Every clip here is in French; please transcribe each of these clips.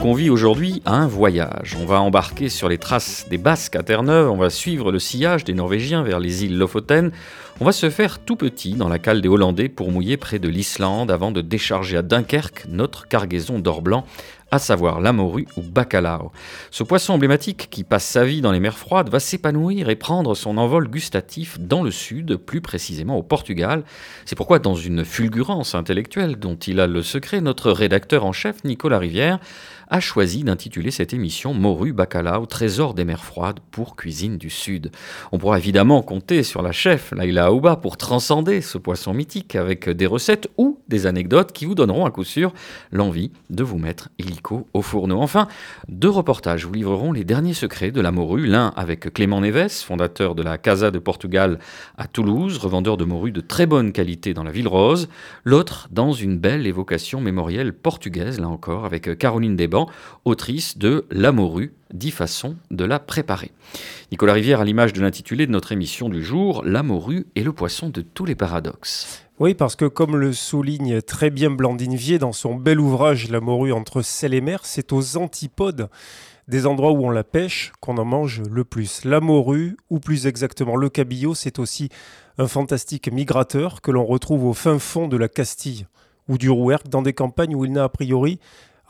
Convie aujourd'hui à un voyage. On va embarquer sur les traces des Basques à Terre-Neuve, on va suivre le sillage des Norvégiens vers les îles Lofoten, on va se faire tout petit dans la cale des Hollandais pour mouiller près de l'Islande avant de décharger à Dunkerque notre cargaison d'or blanc à savoir la morue ou bacalao. Ce poisson emblématique qui passe sa vie dans les mers froides va s'épanouir et prendre son envol gustatif dans le sud, plus précisément au Portugal. C'est pourquoi dans une fulgurance intellectuelle dont il a le secret, notre rédacteur en chef, Nicolas Rivière, a choisi d'intituler cette émission Morue Bacalao, trésor des mers froides pour cuisine du Sud. On pourra évidemment compter sur la chef Laila Aouba pour transcender ce poisson mythique avec des recettes ou des anecdotes qui vous donneront à coup sûr l'envie de vous mettre illico au fourneau. Enfin, deux reportages vous livreront les derniers secrets de la morue, l'un avec Clément Neves, fondateur de la Casa de Portugal à Toulouse, revendeur de morue de très bonne qualité dans la ville rose, l'autre dans une belle évocation mémorielle portugaise, là encore, avec Caroline Autrice de La morue, dix façons de la préparer. Nicolas Rivière, à l'image de l'intitulé de notre émission du jour, La morue est le poisson de tous les paradoxes. Oui, parce que comme le souligne très bien Blandine Vier dans son bel ouvrage La morue entre sel et mer, c'est aux antipodes des endroits où on la pêche qu'on en mange le plus. La morue, ou plus exactement le cabillaud, c'est aussi un fantastique migrateur que l'on retrouve au fin fond de la Castille ou du Rouergue, dans des campagnes où il n'a a priori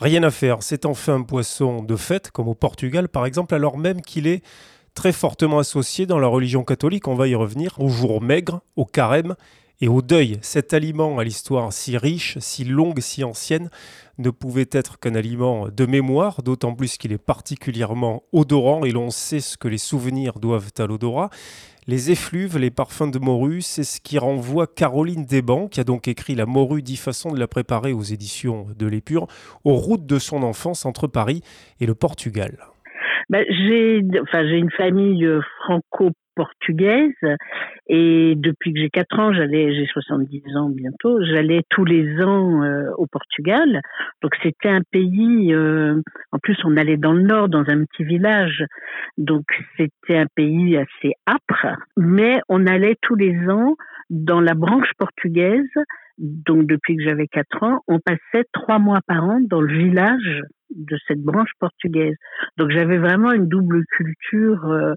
Rien à faire, c'est enfin un poisson de fête, comme au Portugal par exemple, alors même qu'il est très fortement associé dans la religion catholique, on va y revenir, au jour maigre, au carême et au deuil. Cet aliment à l'histoire si riche, si longue, si ancienne, ne pouvait être qu'un aliment de mémoire, d'autant plus qu'il est particulièrement odorant et l'on sait ce que les souvenirs doivent à l'odorat. Les effluves, les parfums de morue, c'est ce qui renvoie Caroline Desbancs, qui a donc écrit La morue, dix façons de la préparer aux éditions de l'Épure, aux routes de son enfance entre Paris et le Portugal. Ben, j'ai, enfin, j'ai une famille euh, franco portugaise et depuis que j'ai 4 ans, j'allais, j'ai 70 ans bientôt, j'allais tous les ans euh, au Portugal. Donc c'était un pays, euh, en plus on allait dans le nord, dans un petit village, donc c'était un pays assez âpre, mais on allait tous les ans dans la branche portugaise. Donc depuis que j'avais 4 ans, on passait trois mois par an dans le village de cette branche portugaise. Donc j'avais vraiment une double culture. Euh,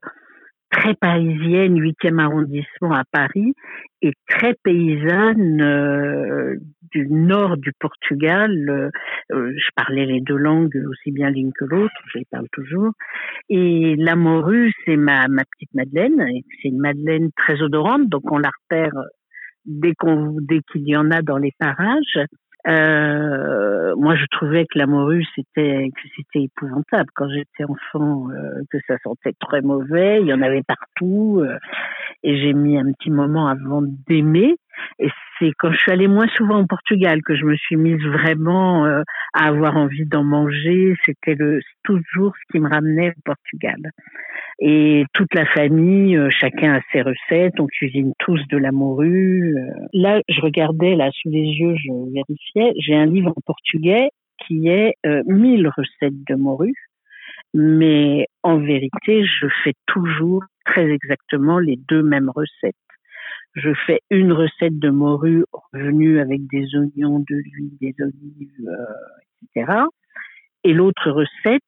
très parisienne, 8e arrondissement à Paris, et très paysanne euh, du nord du Portugal. Euh, euh, je parlais les deux langues aussi bien l'une que l'autre, je les parle toujours. Et la morue, c'est ma, ma petite Madeleine. C'est une Madeleine très odorante, donc on la repère dès dès qu'il y en a dans les parages. Euh, moi, je trouvais que la morue c'était que c'était épouvantable quand j'étais enfant, euh, que ça sentait très mauvais. Il y en avait partout, euh, et j'ai mis un petit moment avant d'aimer. Et c'est quand je suis allée moins souvent au Portugal que je me suis mise vraiment euh, à avoir envie d'en manger. C'était le toujours ce qui me ramenait au Portugal. Et toute la famille, euh, chacun a ses recettes, on cuisine tous de la morue. Euh. Là, je regardais là sous les yeux, je vérifiais. J'ai un livre en portugais qui est euh, 1000 recettes de morue. Mais en vérité, je fais toujours très exactement les deux mêmes recettes je fais une recette de morue revenue avec des oignons, de l'huile, des olives, euh, etc. Et l'autre recette,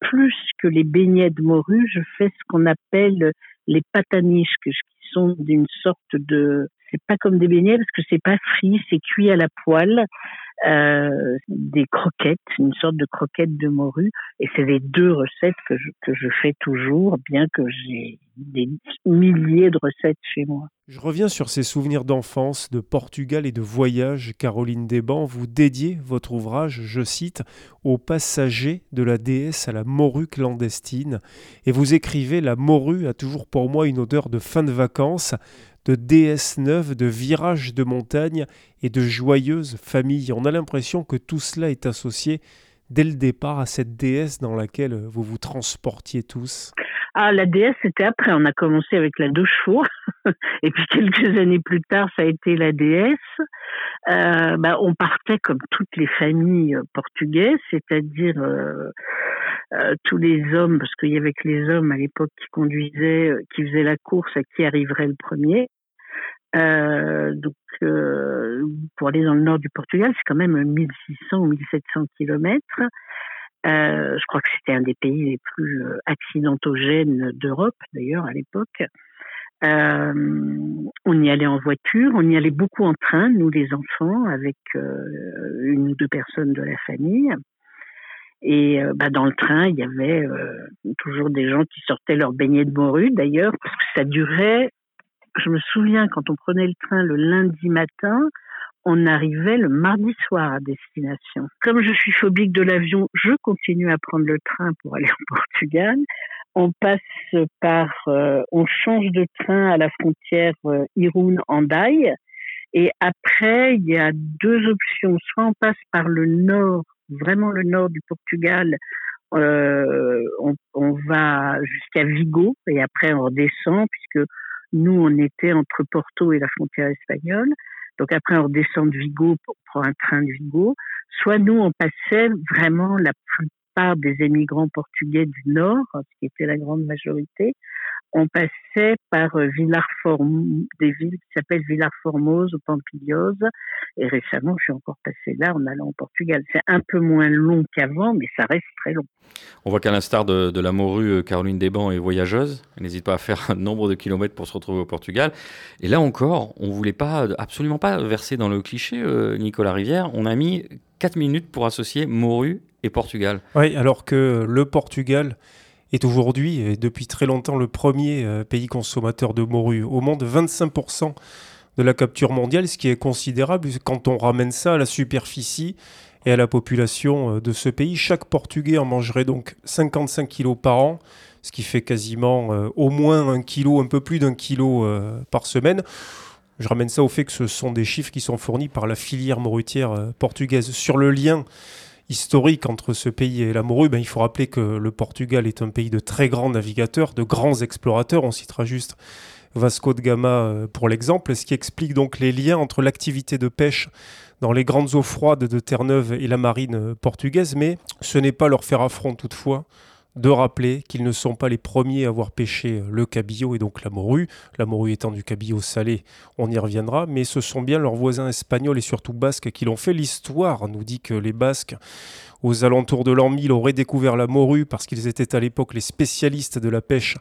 plus que les beignets de morue, je fais ce qu'on appelle les pataniches, qui sont d'une sorte de, pas comme des beignets parce que c'est pas frit, c'est cuit à la poêle euh, des croquettes, une sorte de croquettes de morue. Et c'est les deux recettes que je, que je fais toujours, bien que j'ai des milliers de recettes chez moi. Je reviens sur ces souvenirs d'enfance, de Portugal et de voyage. Caroline Desbancs, vous dédiez votre ouvrage, je cite, aux passagers de la déesse à la morue clandestine. Et vous écrivez La morue a toujours pour moi une odeur de fin de vacances de déesses neuves, de virages de montagne et de joyeuses familles. On a l'impression que tout cela est associé dès le départ à cette déesse dans laquelle vous vous transportiez tous. Ah, la DS, c'était après. On a commencé avec la deux chevaux. et puis quelques années plus tard, ça a été la DS. Euh, bah, on partait comme toutes les familles portugaises, c'est-à-dire euh, euh, tous les hommes, parce qu'il y avait que les hommes à l'époque qui conduisaient, euh, qui faisaient la course à qui arriverait le premier. Euh, donc, euh, pour aller dans le nord du Portugal, c'est quand même 1600 ou 1700 kilomètres. Euh, je crois que c'était un des pays les plus euh, accidentogènes d'Europe, d'ailleurs, à l'époque. Euh, on y allait en voiture, on y allait beaucoup en train, nous les enfants, avec euh, une ou deux personnes de la famille. Et bah, dans le train, il y avait toujours des gens qui sortaient leur beignet de morue, d'ailleurs, parce que ça durait. Je me souviens quand on prenait le train le lundi matin, on arrivait le mardi soir à destination. Comme je suis phobique de l'avion, je continue à prendre le train pour aller au Portugal. On passe par, euh, on change de train à la frontière euh, Irun-Andai. Et après, il y a deux options. Soit on passe par le nord, vraiment le nord du Portugal, euh, on, on, va jusqu'à Vigo et après on redescend puisque nous on était entre Porto et la frontière espagnole. Donc après, on redescend de Vigo pour prendre un train de Vigo. Soit nous, on passait vraiment la plupart des émigrants portugais du Nord, ce qui était la grande majorité. On passait par euh, Villar des villes qui s'appellent Villar Formose ou Pampilhosa. Et récemment, je suis encore passé là en allant au Portugal. C'est un peu moins long qu'avant, mais ça reste très long. On voit qu'à l'instar de, de, la morue, Caroline Desbancs est voyageuse. Elle n'hésite pas à faire un nombre de kilomètres pour se retrouver au Portugal. Et là encore, on voulait pas, absolument pas verser dans le cliché, euh, Nicolas Rivière. On a mis 4 minutes pour associer morue et Portugal. Oui, alors que le Portugal est aujourd'hui, et depuis très longtemps, le premier euh, pays consommateur de morue au monde. 25% de la capture mondiale, ce qui est considérable quand on ramène ça à la superficie et à la population de ce pays. Chaque Portugais en mangerait donc 55 kilos par an, ce qui fait quasiment euh, au moins un kilo, un peu plus d'un kilo euh, par semaine. Je ramène ça au fait que ce sont des chiffres qui sont fournis par la filière morutière euh, portugaise. Sur le lien historique entre ce pays et la morue, ben, il faut rappeler que le Portugal est un pays de très grands navigateurs, de grands explorateurs. On citera juste Vasco de Gama euh, pour l'exemple, ce qui explique donc les liens entre l'activité de pêche dans les grandes eaux froides de Terre-Neuve et la marine euh, portugaise, mais ce n'est pas leur faire affront toutefois de rappeler qu'ils ne sont pas les premiers à avoir pêché le cabillaud et donc la morue, la morue étant du cabillaud salé, on y reviendra, mais ce sont bien leurs voisins espagnols et surtout basques qui l'ont fait. L'histoire nous dit que les Basques, aux alentours de l'an 1000, auraient découvert la morue parce qu'ils étaient à l'époque les spécialistes de la pêche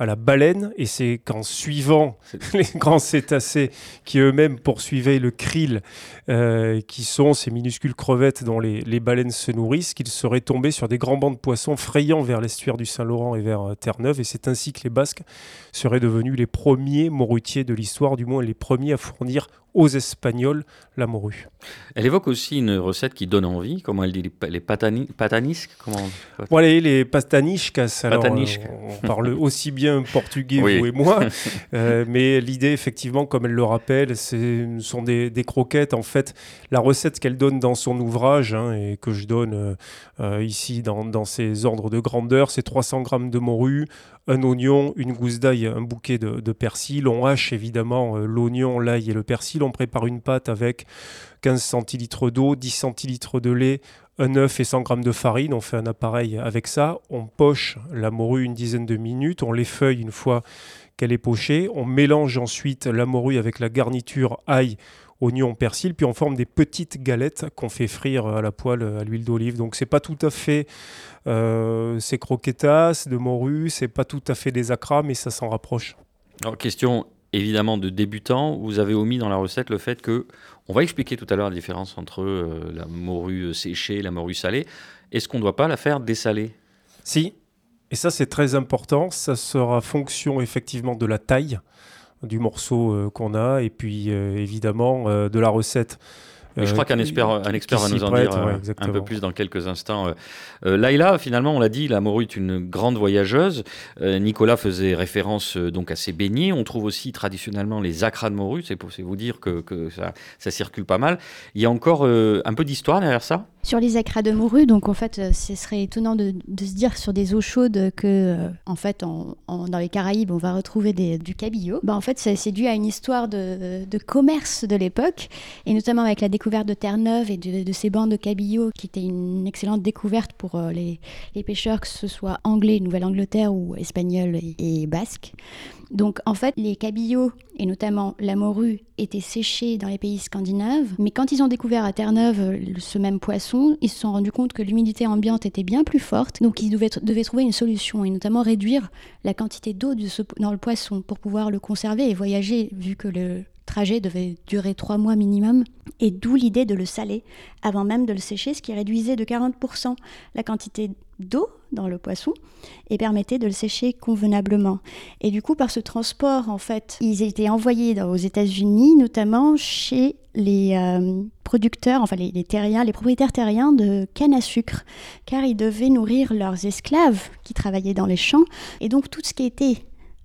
à la baleine, et c'est qu'en suivant les grands cétacés qui eux-mêmes poursuivaient le krill, euh, qui sont ces minuscules crevettes dont les, les baleines se nourrissent, qu'ils seraient tombés sur des grands bancs de poissons frayant vers l'estuaire du Saint-Laurent et vers euh, Terre-Neuve, et c'est ainsi que les Basques seraient devenus les premiers morutiers de l'histoire, du moins les premiers à fournir aux Espagnols la morue. Elle évoque aussi une recette qui donne envie, comment elle dit, les, les patani, patanisques comment... Voilà, les pataniscas, alors euh, on parle aussi bien portugais, oui. vous et moi, euh, mais l'idée, effectivement, comme elle le rappelle, ce sont des, des, croquettes. En fait, la recette qu'elle donne dans son ouvrage, hein, et que je donne euh, ici dans, dans ces ordres de grandeur, c'est 300 grammes de morue, un oignon, une gousse d'ail, un bouquet de, persil. On hache évidemment euh, l'oignon, l'ail et le persil. On prépare une pâte avec 15 centilitres d'eau, 10 centilitres de lait, un œuf et 100 g de farine. On fait un appareil avec ça. On poche la morue une dizaine de minutes. On l'effeuille une fois qu'elle est pochée. On mélange ensuite la morue avec la garniture ail oignon, persil, puis on forme des petites galettes qu'on fait frire à la poêle à l'huile d'olive. Donc c'est pas tout à fait euh, ces croquetas de morue, c'est pas tout à fait des acras, mais ça s'en rapproche. Alors question évidemment de débutant, vous avez omis dans la recette le fait que, on va expliquer tout à l'heure la différence entre euh, la morue séchée et la morue salée. Est-ce qu'on ne doit pas la faire dessaler? Si, et ça c'est très important, ça sera fonction effectivement de la taille du morceau euh, qu'on a. Et puis euh, évidemment euh, de la recette je crois qu'un expert, un expert va nous en dire un peu plus dans quelques instants. Laïla, finalement, on l'a dit, la morue est une grande voyageuse. Nicolas faisait référence donc à ses beignets. On trouve aussi traditionnellement les acras de morue. C'est pour vous dire que, que ça, ça, circule pas mal. Il y a encore un peu d'histoire derrière ça? Sur les acras de morue, donc en fait, euh, ce serait étonnant de, se dire sur des eaux chaudes que, euh, en fait, dans les Caraïbes, on va retrouver du cabillaud. Ben, en fait, c'est dû à une histoire de, commerce de l'époque, et notamment avec la découverte de Terre-Neuve et de, ces bandes de cabillaud, qui était une excellente découverte pour euh, les, pêcheurs, que ce soit anglais, Nouvelle-Angleterre ou espagnol et, et basque. Donc en fait, les cabillots et notamment la morue étaient séchés dans les pays scandinaves, mais quand ils ont découvert à Terre-Neuve ce même poisson, ils se sont rendus compte que l'humidité ambiante était bien plus forte, donc ils devaient, trouver une solution et notamment réduire la quantité d'eau dans le poisson pour pouvoir le conserver et voyager, vu que le trajet devait durer trois mois minimum, et d'où l'idée de le saler avant même de le sécher, ce qui réduisait de 40% la quantité d'eau dans le poisson et permettait de le sécher convenablement. Et du coup, par ce transport, en fait, ils étaient envoyés aux États-Unis, notamment chez les euh, producteurs, enfin les, terriens, les propriétaires terriens de canne à sucre, car ils devaient nourrir leurs esclaves qui travaillaient dans les champs. Et donc tout ce qui était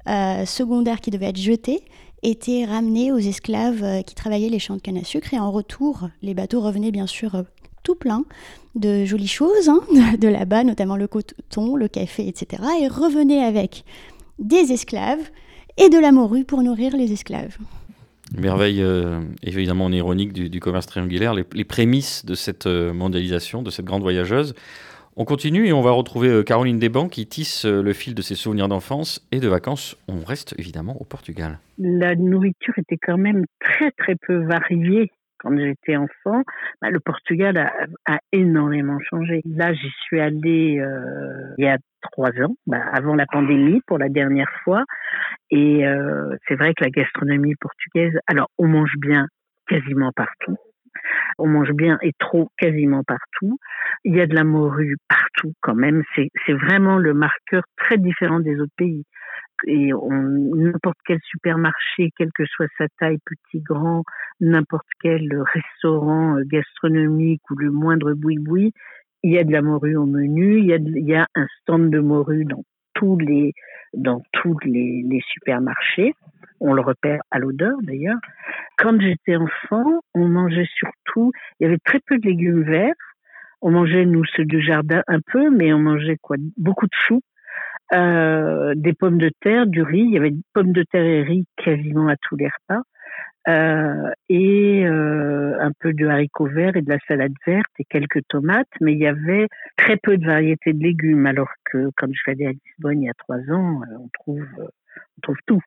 euh, secondaire qui devait être jeté était ramené aux esclaves euh, qui travaillaient les champs de canne à sucre. Et en retour, les bateaux revenaient bien sûr tout plein de jolies choses hein, de là-bas, notamment le coton, le café, etc. Et revenaient avec des esclaves et de la morue pour nourrir les esclaves. Merveille, euh, évidemment, ironique du, commerce triangulaire, les, prémices de cette euh, mondialisation, de cette grande voyageuse. On continue et on va retrouver euh, Caroline Desbancs qui tisse le fil de ses souvenirs d'enfance et de vacances. On reste évidemment au Portugal. La nourriture était quand même très très peu variée quand j'étais enfant, bah, le Portugal a, énormément changé. Là, j'y suis allée euh, il y a trois ans, bah, avant la pandémie pour la dernière fois. Et euh, c'est vrai que la gastronomie portugaise, alors on mange bien quasiment partout. On mange bien et trop quasiment partout. Il y a de la morue partout quand même. C'est vraiment le marqueur très différent des autres pays et n'importe quel supermarché, quelle que soit sa taille, petit, grand, n'importe quel restaurant euh, gastronomique ou le moindre boui-boui, il y a de la morue au menu, il y a, il y a un stand de morue dans tous les dans tous les, les supermarchés. On le repère à l'odeur d'ailleurs. Quand j'étais enfant, on mangeait surtout, il y avait très peu de légumes verts. On mangeait nous ceux du jardin un peu, mais on mangeait quoi? Beaucoup de choux euh, des pommes de terre, du riz. Il y avait des pommes de terre et riz quasiment à tous les repas. Euh, et euh, un peu de haricots verts et de la salade verte et quelques tomates, mais il y avait très peu de variétés de légumes, alors que quand je suis allée à Lisbonne il y a trois ans, euh, on trouve, on trouve tout.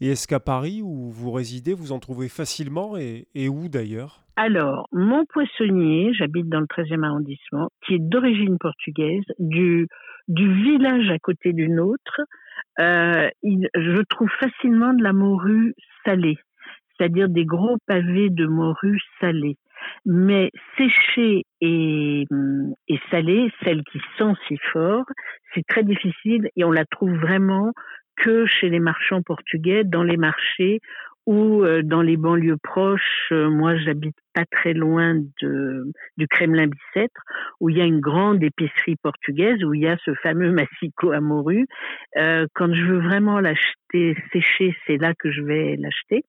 Et est-ce qu'à Paris, où vous résidez, vous en trouvez facilement et, et où d'ailleurs? Alors, mon poissonnier, j'habite dans le 13e arrondissement, qui est d'origine portugaise, du du village à côté d'une autre, euh, je trouve facilement de la morue salée, c'est-à-dire des gros pavés de morue salée. Mais séchée et, et salée, celle qui sent si fort, c'est très difficile et on la trouve vraiment que chez les marchands portugais, dans les marchés ou euh, dans les banlieues proches, euh, moi j'habite pas très loin de, du Kremlin Bicêtre, où il y a une grande épicerie portugaise, où il y a ce fameux massico à morue. Euh, quand je veux vraiment l'acheter séché, c'est là que je vais l'acheter.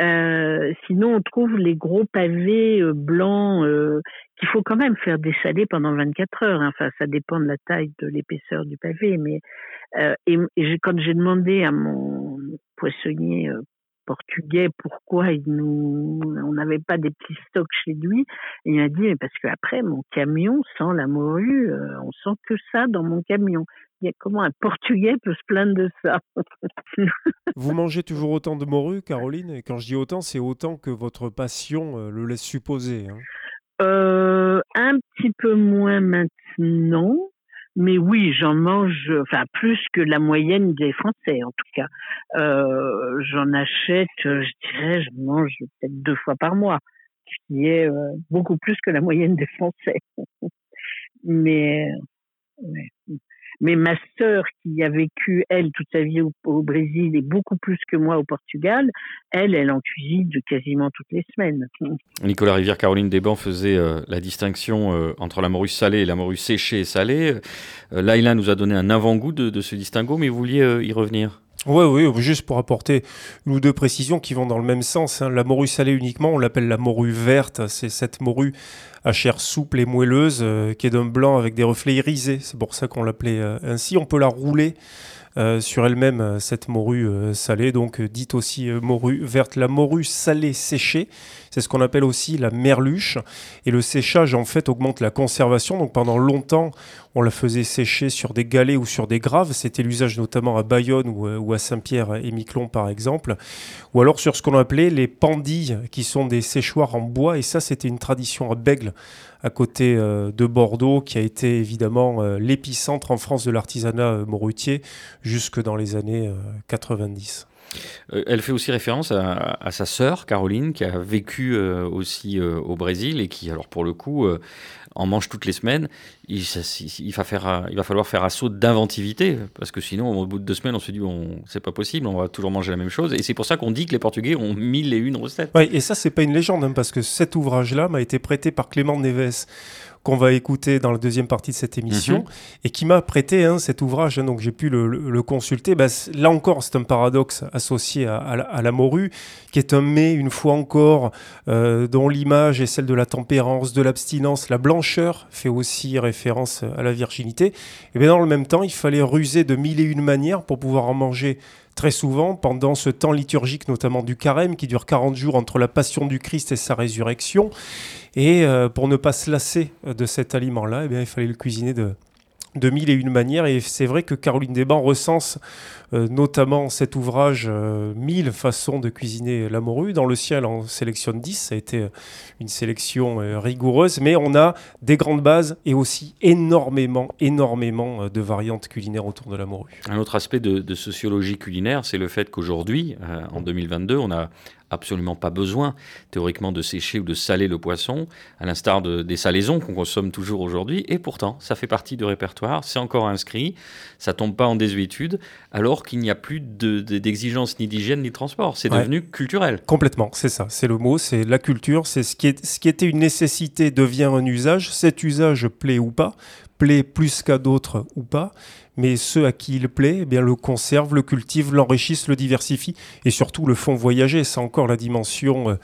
Euh, sinon, on trouve les gros pavés euh, blancs euh, qu'il faut quand même faire dessaler pendant 24 heures. Hein. Enfin, ça dépend de la taille, de l'épaisseur du pavé. Mais et, quand j'ai demandé à mon poissonnier portugais pourquoi il nous on n'avait pas des petits stocks chez lui? Il m'a dit parce que après mon camion sent la morue euh, on sent que ça dans mon camion. Il y a comment un portugais peut se plaindre de ça? Vous mangez toujours autant de morue Caroline? Et quand je dis autant c'est autant que votre passion euh, le laisse supposer hein. euh, un petit peu moins maintenant mais oui, j'en mange, enfin plus que la moyenne des Français en tout cas. Euh, j'en achète, je dirais, je mange peut-être deux fois par mois, ce qui est euh, beaucoup plus que la moyenne des Français. mais Mais ma sœur, qui a vécu, elle, toute sa vie au, Brésil et beaucoup plus que moi au Portugal, elle, elle en cuisine quasiment toutes les semaines. Nicolas Rivière, Caroline Desbancs faisait euh, la distinction euh, entre la morue salée et la morue séchée et salée. Euh, Laila nous a donné un avant-goût de, de, ce distinguo, mais vous vouliez y revenir? Oui, oui, juste pour apporter une ou deux précisions qui vont dans le même sens. Hein. La morue salée uniquement, on l'appelle la morue verte. C'est cette morue à chair souple et moelleuse euh, qui est d'un blanc avec des reflets irisés. C'est pour ça qu'on l'appelait euh, ainsi. On peut la rouler sur elle-même, cette morue salée, donc dite aussi morue verte. La morue salée séchée, c'est ce qu'on appelle aussi la merluche. Et le séchage, en fait, augmente la conservation. Donc pendant longtemps, on la faisait sécher sur des galets ou sur des graves. C'était l'usage notamment à Bayonne ou, à Saint-Pierre et Miquelon, par exemple. Ou alors sur ce qu'on appelait les pandilles, qui sont des séchoirs en bois. Et ça, c'était une tradition à Bègle, à côté euh, de Bordeaux, qui a été évidemment euh, l'épicentre en France de l'artisanat euh, morutier jusque dans les années 90. Euh, elle fait aussi référence à, sa sœur Caroline, qui a vécu aussi au Brésil et qui, alors pour le coup, en mange toutes les semaines. Il, va, faire, va falloir faire assaut d'inventivité, parce que sinon, au bout de deux semaines, on se dit, bon, c'est pas possible, on va toujours manger la même chose. Et c'est pour ça qu'on dit que les Portugais ont mille et une recettes. Oui, et ça, c'est pas une légende, hein, parce que cet ouvrage-là m'a été prêté par Clément Neves qu'on va écouter dans la deuxième partie de cette émission, mhm. et qui m'a prêté hein, cet ouvrage, hein, donc j'ai pu le, consulter. Bah, là encore, c'est un paradoxe associé à, la, morue, qui est un mets, une fois encore, euh, dont l'image est celle de la tempérance, de l'abstinence. La blancheur fait aussi référence à la virginité. Et bien dans le même temps, il fallait ruser de mille et une manières pour pouvoir en manger très souvent pendant ce temps liturgique, notamment du carême, qui dure 40 jours entre la passion du Christ et sa résurrection. Et euh, pour ne pas se lasser de cet aliment-là, eh bien, il fallait le cuisiner de, de mille et une manières. Et c'est vrai que Caroline Desbancs recense notamment cet ouvrage euh, Mille façons de cuisiner la morue. Dans le ciel, en sélectionne 10. Ça a été euh, une sélection rigoureuse. Mais on a des grandes bases et aussi énormément, énormément de variantes culinaires autour de la morue. Un autre aspect de, de sociologie culinaire, c'est le fait qu'aujourd'hui, en 2022, on a absolument pas besoin, théoriquement, de sécher ou de saler le poisson, à l'instar de, des salaisons qu'on consomme toujours aujourd'hui. Et pourtant, ça fait partie du répertoire, c'est encore inscrit, ça tombe pas en désuétude, alors qu'il n'y a plus d'exigence ni d'hygiène ni de transport. C'est devenu culturel. Complètement, c'est ça, c'est le mot, c'est la culture, c'est ce, qui est, ce qui était une nécessité devient un usage. Cet usage plaît ou pas, plaît plus qu'à d'autres ou pas mais ceux à qui il plaît, eh bien, le conservent, le cultivent, l'enrichissent, le diversifient et surtout le font voyager. C'est encore la dimension euh,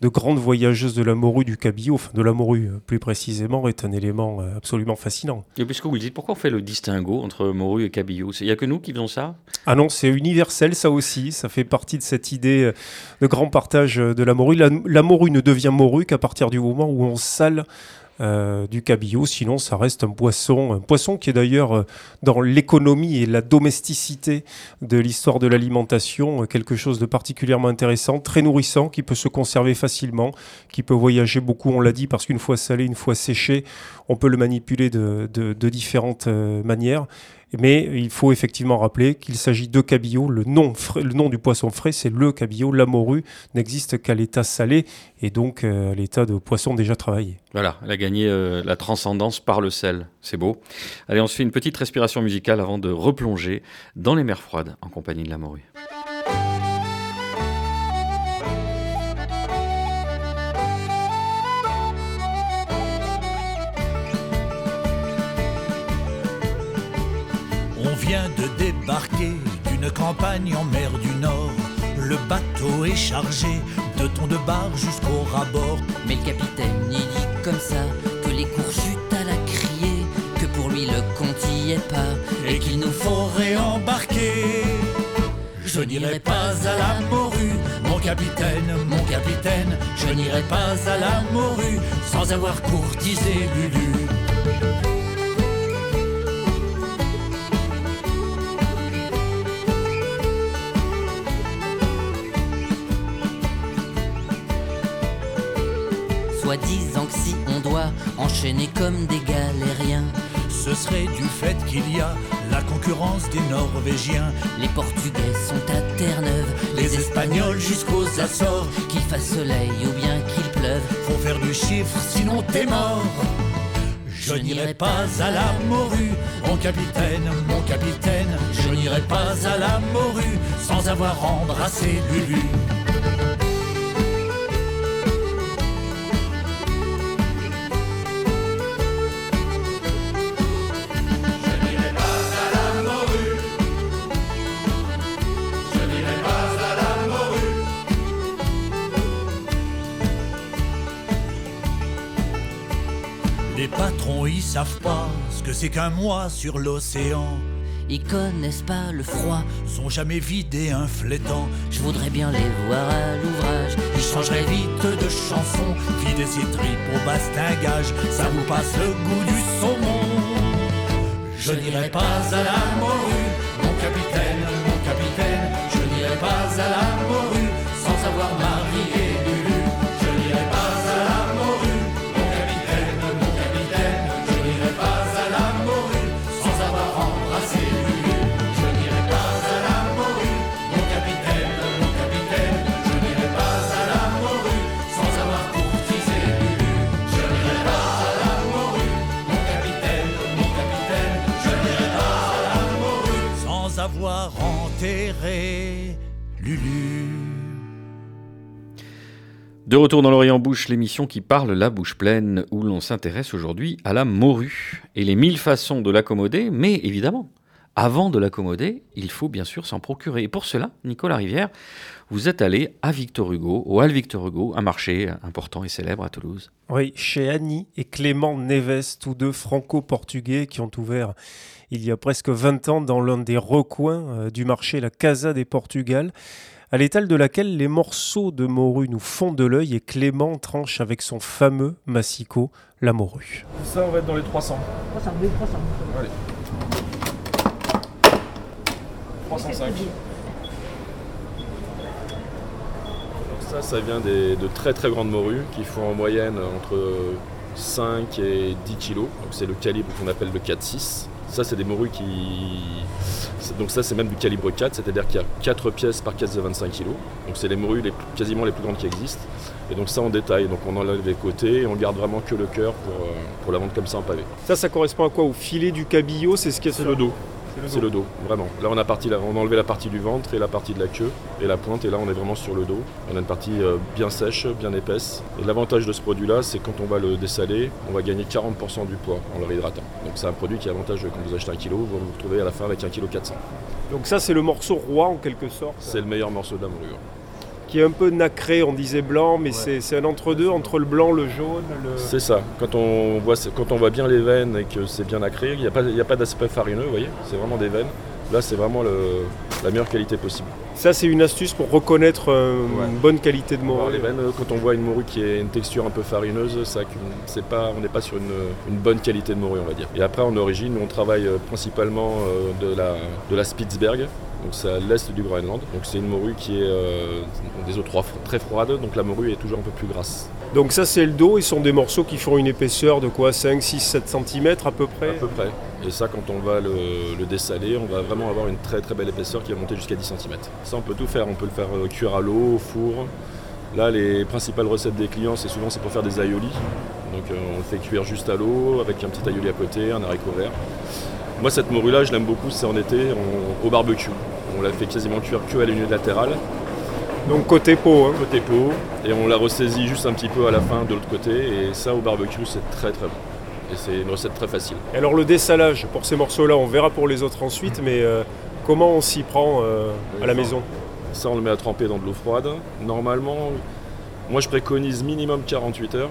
de grande voyageuse de la morue du cabillaud, enfin de la morue euh, plus précisément, est un élément euh, absolument fascinant. Et puisque vous le dites, pourquoi on fait le distinguo entre morue et cabillaud? Il n'y a que nous qui faisons ça? Ah non, c'est universel ça aussi. Ça fait partie de cette idée de grand partage de la morue. La, la morue ne devient morue qu'à partir du moment où on sale euh, du cabillaud. Sinon, ça reste un poisson, un poisson qui est d'ailleurs euh, dans l'économie et la domesticité de l'histoire de l'alimentation euh, quelque chose de particulièrement intéressant, très nourrissant, qui peut se conserver facilement, qui peut voyager beaucoup. On l'a dit parce qu'une fois salé, une fois séché, on peut le manipuler de, différentes manières. Mais il faut effectivement rappeler qu'il s'agit de cabillaud. Le nom, le nom du poisson frais, c'est le cabillaud. La morue n'existe qu'à l'état salé et donc euh, à l'état de poisson déjà travaillé. Voilà, elle a gagné euh, la transcendance par le sel. C'est beau. Allez, on se fait une petite respiration musicale avant de replonger dans les mers froides en compagnie de la morue. Vient de débarquer d'une campagne en mer du Nord. Le bateau est chargé de thon de bar jusqu'au rabord. Mais le capitaine, il dit comme ça que les cours chutent à la crier, que pour lui le compte y est pas, et qu'il nous faut réembarquer. Je n'irai pas à la morue, mon capitaine, mon capitaine. Je n'irai pas à la morue sans avoir courtisé Lulu. Doit enchaîner comme des galériens, ce serait du fait qu'il y a la concurrence des Norvégiens. Les Portugais sont à Terre-Neuve, les, Espagnols jusqu'aux Açores. Qu'il fasse soleil ou bien qu'il pleuve, faut faire du chiffre, sinon t'es mort. Je n'irai pas à la morue, mon capitaine, mon capitaine. Je n'irai pas à la morue sans avoir embrassé Lulu. Savent pas ce que c'est qu'un mois sur l'océan. Ils connaissent pas le froid, Sont jamais vidés un flétan. je voudrais bien les voir à l'ouvrage. Ils changeraient vite de chanson. Vider ses tripes au bastingage. Ça vous passe le goût du saumon. Je n'irai pas à la morue, mon capitaine, mon capitaine. Je n'irai pas à la morue De retour dans l'Orient Bouche, l'émission qui parle la bouche pleine, où l'on s'intéresse aujourd'hui à la morue et les mille façons de l'accommoder, mais évidemment, avant de l'accommoder, il faut bien sûr s'en procurer. Et pour cela, Nicolas Rivière, vous êtes allé à Victor Hugo, au Hall Victor Hugo, un marché important et célèbre à Toulouse. Oui, chez Annie et Clément Neves, tous deux franco-portugais qui ont ouvert il y a presque 20 ans dans l'un des recoins euh, du marché, la Casa des Portugal, à l'étal de laquelle les morceaux de morue nous font de l'œil et Clément tranche avec son fameux massicot la morue. Ça, on va être dans les 300. 300, oui, 300. Allez. 305. Donc ça, ça vient des- de très très grandes morues qui font en moyenne entre 5 et 10 kilos. Donc c'est le calibre qu'on appelle le 4-6. Ça, c'est des morues qui. Donc, ça, c'est même du calibre 4, c'est-à-dire qu'il y a 4 pièces par caisse de 25 kg. Donc, c'est les morues les quasiment les plus grandes qui existent. Et donc, ça en détail. Donc, on enlève les côtés et on garde vraiment que le cœur pour, euh, pour la vendre comme ça en pavé. Ça, ça correspond à quoi? Au filet du cabillaud, c'est ce qui est C'est le dos? C'est le dos, vraiment. Là, on a, parti, on a enlevé la partie du ventre et la partie de la queue et la pointe, et là, on est vraiment sur le dos. On a une partie euh, bien sèche, bien épaisse. Et l'avantage de ce produit-là, c'est quand on va le dessaler, on va gagner 40% du poids en le réhydratant. Donc, c'est un produit qui est avantageux. Quand vous achetez un kilo, vous vous retrouvez à la fin avec un kilo 400. Donc ça, c'est le morceau roi en quelque sorte, C'est le meilleur morceau de la. Qui est un peu nacré, on disait blanc, mais c'est c'est un entre-deux entre le blanc, le jaune, le... C'est ça. Quand on, voit, quand on voit bien les veines et que c'est bien nacré, il n'y a pas, il y a pas d'aspect farineux, vous voyez. C'est vraiment des veines. Là, c'est vraiment le- la meilleure qualité possible. Ça, c'est une astuce pour reconnaître euh, Ouais. une bonne qualité de morue. les veines, euh, quand on voit une morue qui a une texture un peu farineuse, ça, c'est pas, on n'est pas sur une, une bonne qualité de morue, on va dire. Et après, en origine, on travaille euh, principalement de, la, de la Spitzberg, donc c'est à l'est du Groenland. Donc c'est une morue qui est euh, des eaux très froides, donc la morue est toujours un peu plus grasse. Donc ça, c'est le dos. Ils sont des morceaux qui font une épaisseur de quoi? 5, 6, 7 cm à peu près? À peu près. Et ça, quand on va le, le dessaler, on va vraiment avoir une très très belle épaisseur qui va monter jusqu'à 10 cm. Ça, on peut tout faire. On peut le faire euh, cuire à l'eau, au four. Là, les principales recettes des clients, c'est souvent c'est pour faire des aïolis. Donc euh, on le fait cuire juste à l'eau avec un petit aïoli à côté, un haricot vert. Moi, cette morue-là, je l'aime beaucoup, c'est en été, on- au barbecue. On la fait quasiment cuire que à l'unité latérale, Donc côté peau. hein. côté peau, et on la ressaisit juste un petit peu à la fin de l'autre côté. Et ça, au barbecue, c'est très très bon. Et c'est une recette très facile. Et alors le dessalage pour ces morceaux-là, on verra pour les autres ensuite, mais euh, comment on s'y prend euh, à la maison Ça, on le met à tremper dans de l'eau froide. Normalement, moi je préconise minimum 48 heures.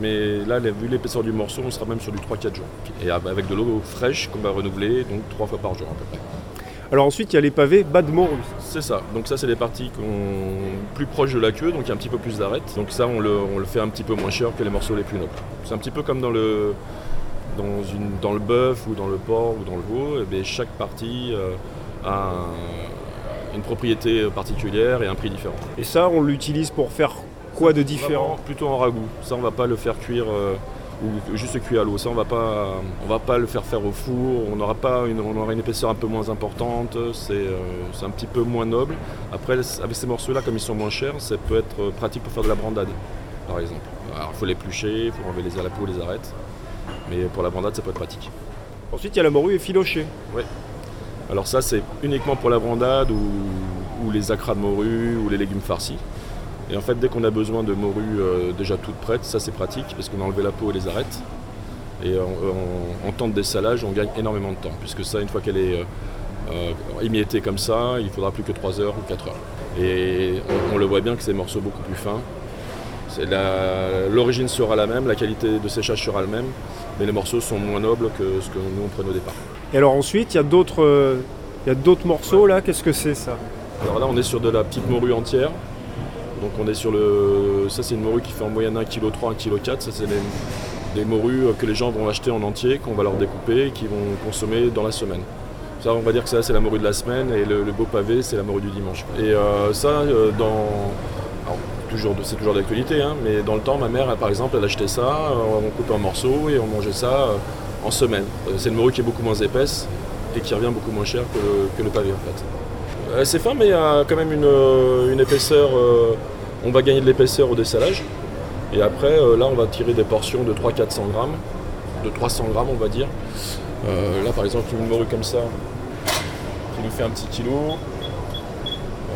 Mais là, vu l'épaisseur du morceau, on sera même sur du 3-4 jours. Et avec de l'eau fraîche qu'on va renouveler, donc 3 fois par jour à peu près. Alors ensuite, il y a les pavés bas de morue. C'est ça. Donc ça, c'est les parties plus proches de la queue, donc il y a un petit peu plus d'arête. Donc ça, on le, on le fait un petit peu moins cher que les morceaux les plus nobles. C'est un petit peu comme dans le, dans une, dans le bœuf ou dans le porc ou dans le veau. Et bien, chaque partie euh, un- une propriété particulière et un prix différent. Et ça, on l'utilise pour faire quoi de différent? Plutôt en ragoût. Ça, on va pas le faire cuire euh, ou juste cuire à l'eau. Ça, on va pas, on va pas le faire faire au four. On n'aura pas une, on aura une épaisseur un peu moins importante. C'est, euh, c'est un petit peu moins noble. Après, avec ces morceaux-là, comme ils sont moins chers, ça peut être euh, pratique pour faire de la brandade, par exemple. Alors, il faut l'éplucher, il faut enlever les à la peau, les arêtes. Mais pour la brandade, ça peut être pratique. Ensuite, il y a la morue effilochée. Alors ça, c'est uniquement pour la brandade ou, les acras de morue ou les légumes farcis. Et en fait, dès qu'on a besoin de morue euh, déjà toute prête, ça c'est pratique parce qu'on a enlevé la peau et les arêtes. Et en, en- en temps de dessalage, on gagne énormément de temps puisque ça, une fois qu'elle est euh, euh, émiettée comme ça, il faudra plus que 3 heures ou 4 heures. Et on, on le voit bien que c'est des morceaux beaucoup plus fins. L'origine sera la même, la qualité de séchage sera la même, mais les morceaux sont moins nobles que ce que nous on prenait au départ. Et alors ensuite, il y a d'autres euh, il y a d'autres morceaux là. Qu'est-ce que c'est ça? Alors là, on est sur de la petite morue entière. Donc on est sur le. Ça, c'est une morue qui fait en moyenne 1,3 kg, 1,4 kg. Ça, c'est des, des morues que les gens vont acheter en entier, qu'on va leur découper et qui vont consommer dans la semaine. Ça, on va dire que ça, c'est la morue de la semaine et le, le beau pavé, c'est la morue du dimanche. Et euh, ça, euh, dans. C'est toujours d'actualité, hein, mais dans le temps, ma mère, par exemple, elle achetait ça, euh, on coupait en morceaux et on mangeait ça euh, en semaine. Euh, C'est une morue qui est beaucoup moins épaisse et qui revient beaucoup moins cher que le, pavé, en fait. C'est fin, mais il y a quand même une, épaisseur. on va gagner de l'épaisseur au dessalage. Et après, là, on va tirer des portions de 300-400 grammes, de 300 grammes, on va dire. Là, par exemple, une morue comme ça, qui nous fait un petit kilo.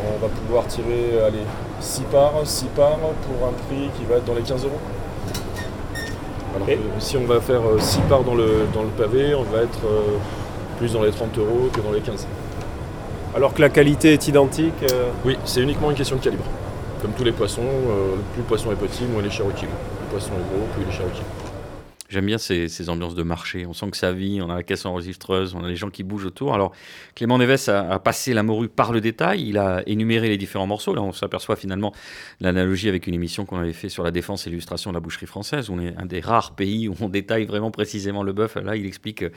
On va pouvoir tirer, allez, 6 parts, 6 parts pour un prix qui va être dans les 15 euros. Alors Et- que si on va faire 6 parts dans le, dans le pavé, on va être euh, plus dans les 30 euros que dans les 15. Alors que la qualité est identique. euh, Oui, c'est uniquement une question de calibre. Comme tous les poissons, euh, plus le poisson est petit, moins il est cher au kilo. Plus le poisson est gros, plus il est cher au kilo. J'aime bien ces, ces ambiances de marché. On sent que ça vit, on a la caisse enregistreuse, on a les gens qui bougent autour. Alors, Clément Neves a, passé la morue par le détail, il a énuméré les différents morceaux. Là, on s'aperçoit finalement l'analogie avec une émission qu'on avait fait sur la défense et l'illustration de la boucherie française. On est un des rares pays où on détaille vraiment précisément le bœuf. Là, il explique que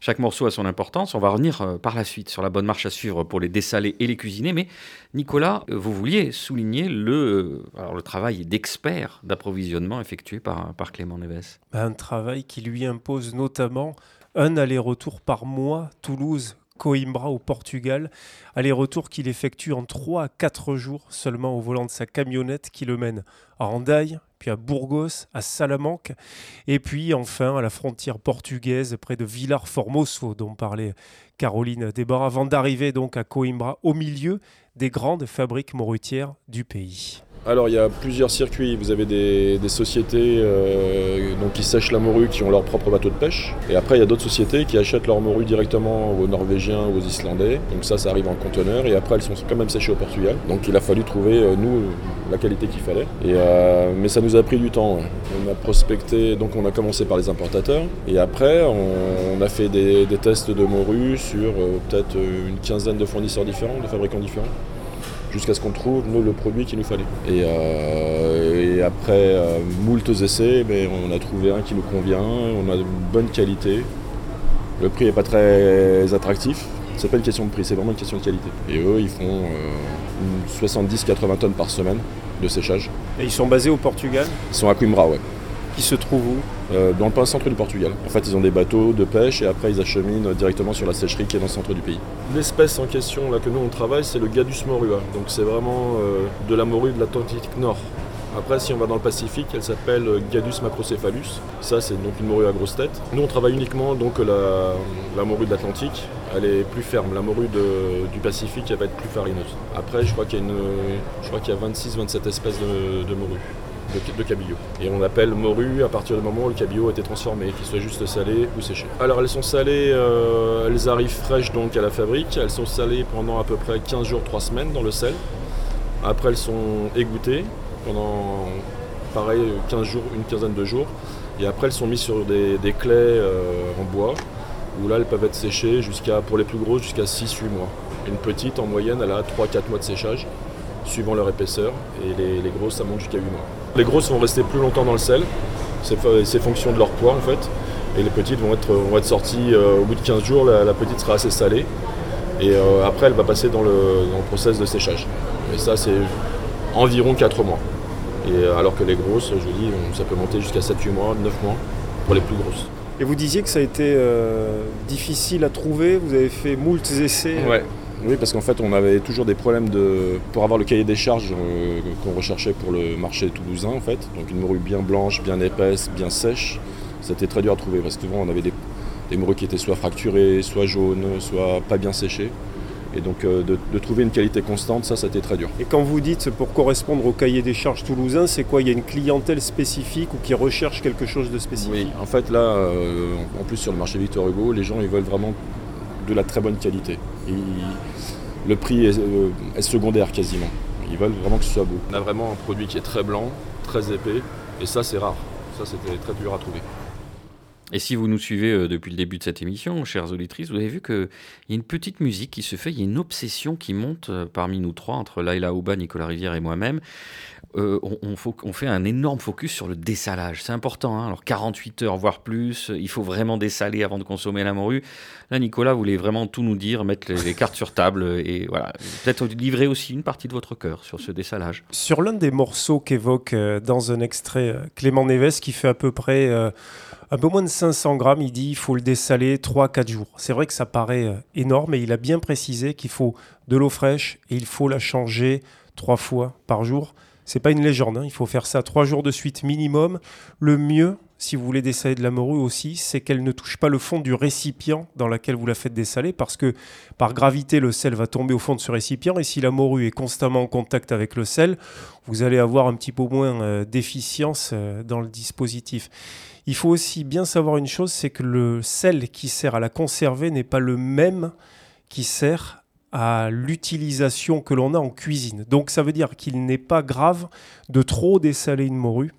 chaque morceau a son importance. On va revenir euh, par la suite sur la bonne marche à suivre pour les dessaler et les cuisiner. Mais Nicolas, euh, vous vouliez souligner le, euh, le travail d'expert d'approvisionnement effectué par, par Clément Neves. un travail qui lui impose notamment un aller-retour par mois Toulouse. Coimbra au Portugal, aller-retour qu'il effectue en 3 à 4 jours seulement au volant de sa camionnette qui le mène à Hendaye, puis à Burgos, à Salamanque, et puis enfin à la frontière portugaise près de Villar Formoso dont parlait Caroline Desbarres, avant d'arriver donc à Coimbra au milieu des grandes fabriques morutières du pays. Alors il y a plusieurs circuits. Vous avez des, sociétés euh, donc, qui sèchent la morue, qui ont leur propre bateau de pêche. Et après il y a d'autres sociétés qui achètent leur morue directement aux Norvégiens ou aux Islandais. Donc ça, ça arrive en conteneur. Et après elles sont quand même séchées au Portugal. Donc il a fallu trouver, euh, nous, la qualité qu'il fallait. Euh, mais ça nous a pris du temps. On a prospecté, donc on a commencé par les importateurs. Et après on, a fait des, des tests de morue sur peut-être une quinzaine de fournisseurs différents, de fabricants différents jusqu'à ce qu'on trouve nous, le produit qu'il nous fallait. Et, euh, et après euh, moultes essais, ben, on a trouvé un qui nous convient, on a une bonne qualité. Le prix n'est pas très attractif. C'est pas une question de prix, c'est vraiment une question de qualité. Et eux, ils font euh, une 70-80 tonnes par semaine de séchage. Et ils sont basés au Portugal, Ils sont à Coimbra, ouais. Qui se trouve où Euh, dans le plein centre du Portugal. En fait, ils ont des bateaux de pêche et après ils acheminent directement sur la sécherie qui est dans le centre du pays. L'espèce en question là que nous on travaille, c'est le Gadus morua. Donc c'est vraiment euh, de la morue de l'Atlantique Nord. Après, si on va dans le Pacifique, elle s'appelle euh, Gadus macrocephalus. Ça, c'est donc une morue à grosse tête. Nous, on travaille uniquement donc la, la morue de l'Atlantique. Elle est plus ferme. La morue de- du Pacifique, elle va être plus farineuse. Après, je crois qu'il y a, une, je crois qu'il y a 26-27 espèces de, de morue de, cabillaud. Et on appelle morue à partir du moment où le cabillaud a été transformé, qu'il soit juste salé ou séché. Alors elles sont salées, euh, elles arrivent fraîches donc à la fabrique, elles sont salées pendant à peu près 15 jours, 3 semaines dans le sel. Après elles sont égouttées pendant pareil 15 jours, une quinzaine de jours. Et après elles sont mises sur des, des euh, en bois, où là elles peuvent être séchées jusqu'à, pour les plus grosses, jusqu'à 6-8 mois. Une petite en moyenne elle a 3-4 mois de séchage suivant leur épaisseur, et les, les grosses ça monte jusqu'à 8 mois. Les grosses vont rester plus longtemps dans le sel, c'est fonction de leur poids en fait, et les petites vont être, vont être sorties euh, au bout de 15 jours, la, la petite sera assez salée, et euh, après elle va passer dans le, dans le process de séchage. Et ça c'est environ 4 mois. Et euh, alors que les grosses, je vous dis, ça peut monter jusqu'à 7-8 mois, 9 mois pour les plus grosses. Et vous disiez que ça a été euh, difficile à trouver, vous avez fait moult essais. Ouais. Oui, parce qu'en fait, on avait toujours des problèmes de... pour avoir le cahier des charges euh, qu'on recherchait pour le marché toulousain, en fait. Donc une morue bien blanche, bien épaisse, bien sèche. C'était très dur à trouver parce que souvent on avait des, des morues qui étaient soit fracturées, soit jaunes, soit pas bien séchées. Et donc euh, de, de trouver une qualité constante, ça, c'était très dur. Et quand vous dites pour correspondre au cahier des charges toulousain, c'est quoi? Il y a une clientèle spécifique ou qui recherche quelque chose de spécifique? Oui, en fait là, euh, en plus sur le marché Victor Hugo, les gens ils veulent vraiment de la très bonne qualité. Le prix est, euh, est secondaire quasiment. Ils veulent vraiment que ce soit beau. On a vraiment un produit qui est très blanc, très épais, et ça c'est rare. Ça c'était très dur à trouver. Et si vous nous suivez euh, depuis le début de cette émission, chères auditrices, vous avez vu qu'il y a une petite musique qui se fait, il y a une obsession qui monte euh, parmi nous trois, entre Laila Ouba, Nicolas Rivière et moi-même. Euh, on, fait un énorme focus sur le dessalage. C'est important. hein. Alors 48 heures, voire plus, il faut vraiment dessaler avant de consommer la morue. Là, Nicolas voulait vraiment tout nous dire, mettre les, cartes sur table et voilà. Peut-être livrer aussi une partie de votre cœur sur ce dessalage. Sur l'un des morceaux qu'évoque euh, dans un extrait euh, Clément Neves, qui fait à peu près un peu moins de 500 grammes, il dit il faut le dessaler 3-4 jours. C'est vrai que ça paraît énorme, mais il a bien précisé qu'il faut de l'eau fraîche et il faut la changer trois fois par jour. C'est pas une légende, hein, il faut faire ça trois jours de suite minimum. Le mieux, si vous voulez dessaler de la morue aussi, c'est qu'elle ne touche pas le fond du récipient dans lequel vous la faites dessaler, parce que par gravité, le sel va tomber au fond de ce récipient, et si la morue est constamment en contact avec le sel, vous allez avoir un petit peu moins euh, d'efficience euh, dans le dispositif. Il faut aussi bien savoir une chose, c'est que le sel qui sert à la conserver n'est pas le même qui sert à l'utilisation que l'on a en cuisine. Donc ça veut dire qu'il n'est pas grave de trop dessaler une morue,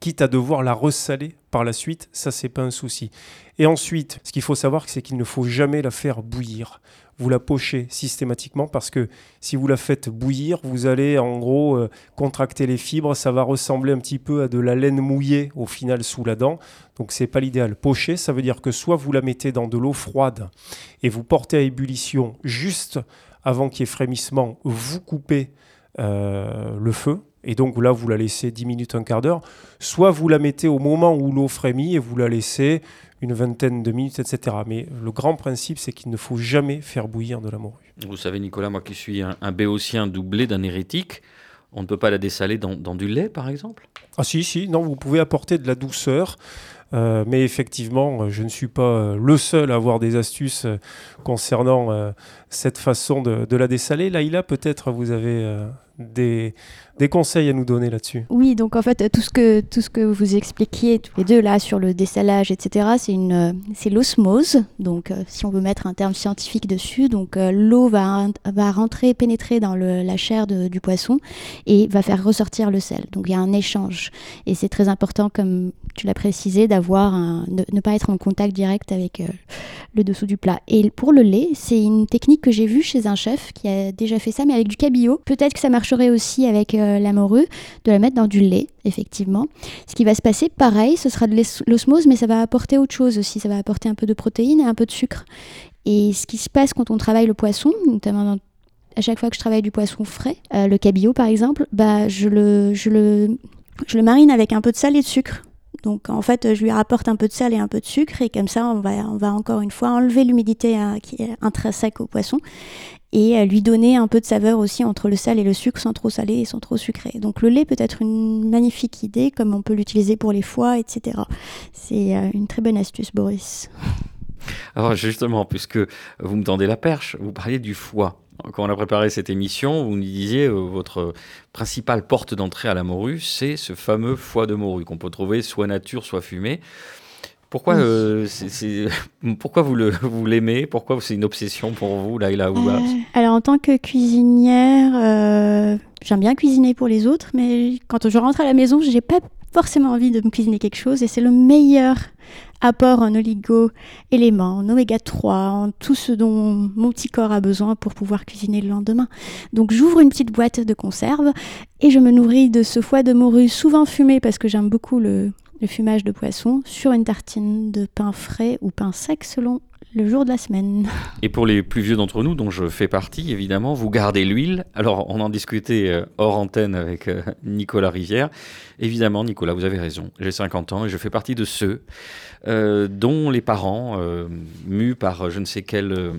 quitte à devoir la ressaler par la suite, ça c'est pas un souci. Et ensuite, ce qu'il faut savoir, c'est qu'il ne faut jamais la faire bouillir. Vous la pochez systématiquement parce que si vous la faites bouillir, vous allez en gros euh, contracter les fibres, ça va ressembler un petit peu à de la laine mouillée au final sous la dent. Donc c'est pas l'idéal. Pocher, ça veut dire que soit vous la mettez dans de l'eau froide et vous portez à ébullition juste avant qu'il y ait frémissement, vous coupez euh, le feu. Et donc là, vous la laissez 10 minutes, un quart d'heure. Soit vous la mettez au moment où l'eau frémit et vous la laissez une vingtaine de minutes, etc. Mais le grand principe, c'est qu'il ne faut jamais faire bouillir de la morue. Vous savez, Nicolas, moi qui suis un, un béotien doublé d'un hérétique, on ne peut pas la dessaler dans, dans du lait, par exemple? Ah si, si, non, vous pouvez apporter de la douceur. Euh, mais effectivement, euh, je ne suis pas euh, le seul à avoir des astuces concernant euh, cette façon de, de la dessaler. Laïla, peut-être vous avez euh, des, conseils à nous donner là-dessus. Oui, donc en fait, tout ce que, tout ce que vous expliquiez tous les deux là sur le dessalage, etc., c'est une, c'est l'osmose. Donc, euh, si on veut mettre un terme scientifique dessus, donc euh, l'eau va, va rentrer, pénétrer dans la chair du poisson et va faire ressortir le sel. Donc, il y a un échange. Et c'est très important, comme tu l'as précisé, d'avoir ne, pas être en contact direct avec euh, le dessous du plat. Et pour le lait, c'est une technique que j'ai vue chez un chef qui a déjà fait ça, mais avec du cabillaud. Peut-être que ça marcherait aussi avec euh, la morue, de la mettre dans du lait, effectivement. Ce qui va se passer, pareil, ce sera de l'os- l'osmose, mais ça va apporter autre chose aussi. Ça va apporter un peu de protéines et un peu de sucre. Et ce qui se passe quand on travaille le poisson, notamment à chaque fois que je travaille du poisson frais, euh, le cabillaud par exemple, bah, je, le, je, le, je le marine avec un peu de sel et de sucre. Donc en fait, je lui rapporte un peu de sel et un peu de sucre et comme ça, on va, on va encore une fois enlever l'humidité euh, qui est intrinsèque au poisson et euh, lui donner un peu de saveur aussi entre le sel et le sucre sans trop salé et sans trop sucré. Donc le lait peut être une magnifique idée comme on peut l'utiliser pour les foies, etc. C'est euh, une très bonne astuce, Boris. Alors justement, puisque vous me tendez la perche, vous parliez du foie. Quand on a préparé cette émission, vous nous disiez euh, votre principale porte d'entrée à la morue, c'est ce fameux foie de morue qu'on peut trouver soit nature, soit fumé. Pourquoi, euh, c'est- c'est- pourquoi vous le- vous l'aimez? Pourquoi c'est une obsession pour vous, Laila Ouba Euh, alors en tant que cuisinière, euh, j'aime bien cuisiner pour les autres, mais quand je rentre à la maison, j'ai pas forcément envie de me cuisiner quelque chose et c'est le meilleur apport en oligo-éléments, en oméga 3, en tout ce dont mon petit corps a besoin pour pouvoir cuisiner le lendemain. Donc j'ouvre une petite boîte de conserve et je me nourris de ce foie de morue souvent fumé parce que j'aime beaucoup le, le fumage de poisson sur une tartine de pain frais ou pain sec selon le jour de la semaine. Et pour les plus vieux d'entre nous, dont je fais partie, évidemment, vous gardez l'huile. Alors, on en discutait euh, hors antenne avec euh, Nicolas Rivière. Évidemment, Nicolas, vous avez raison. J'ai 50 ans et je fais partie de ceux euh, dont les parents, mus par je ne sais quelle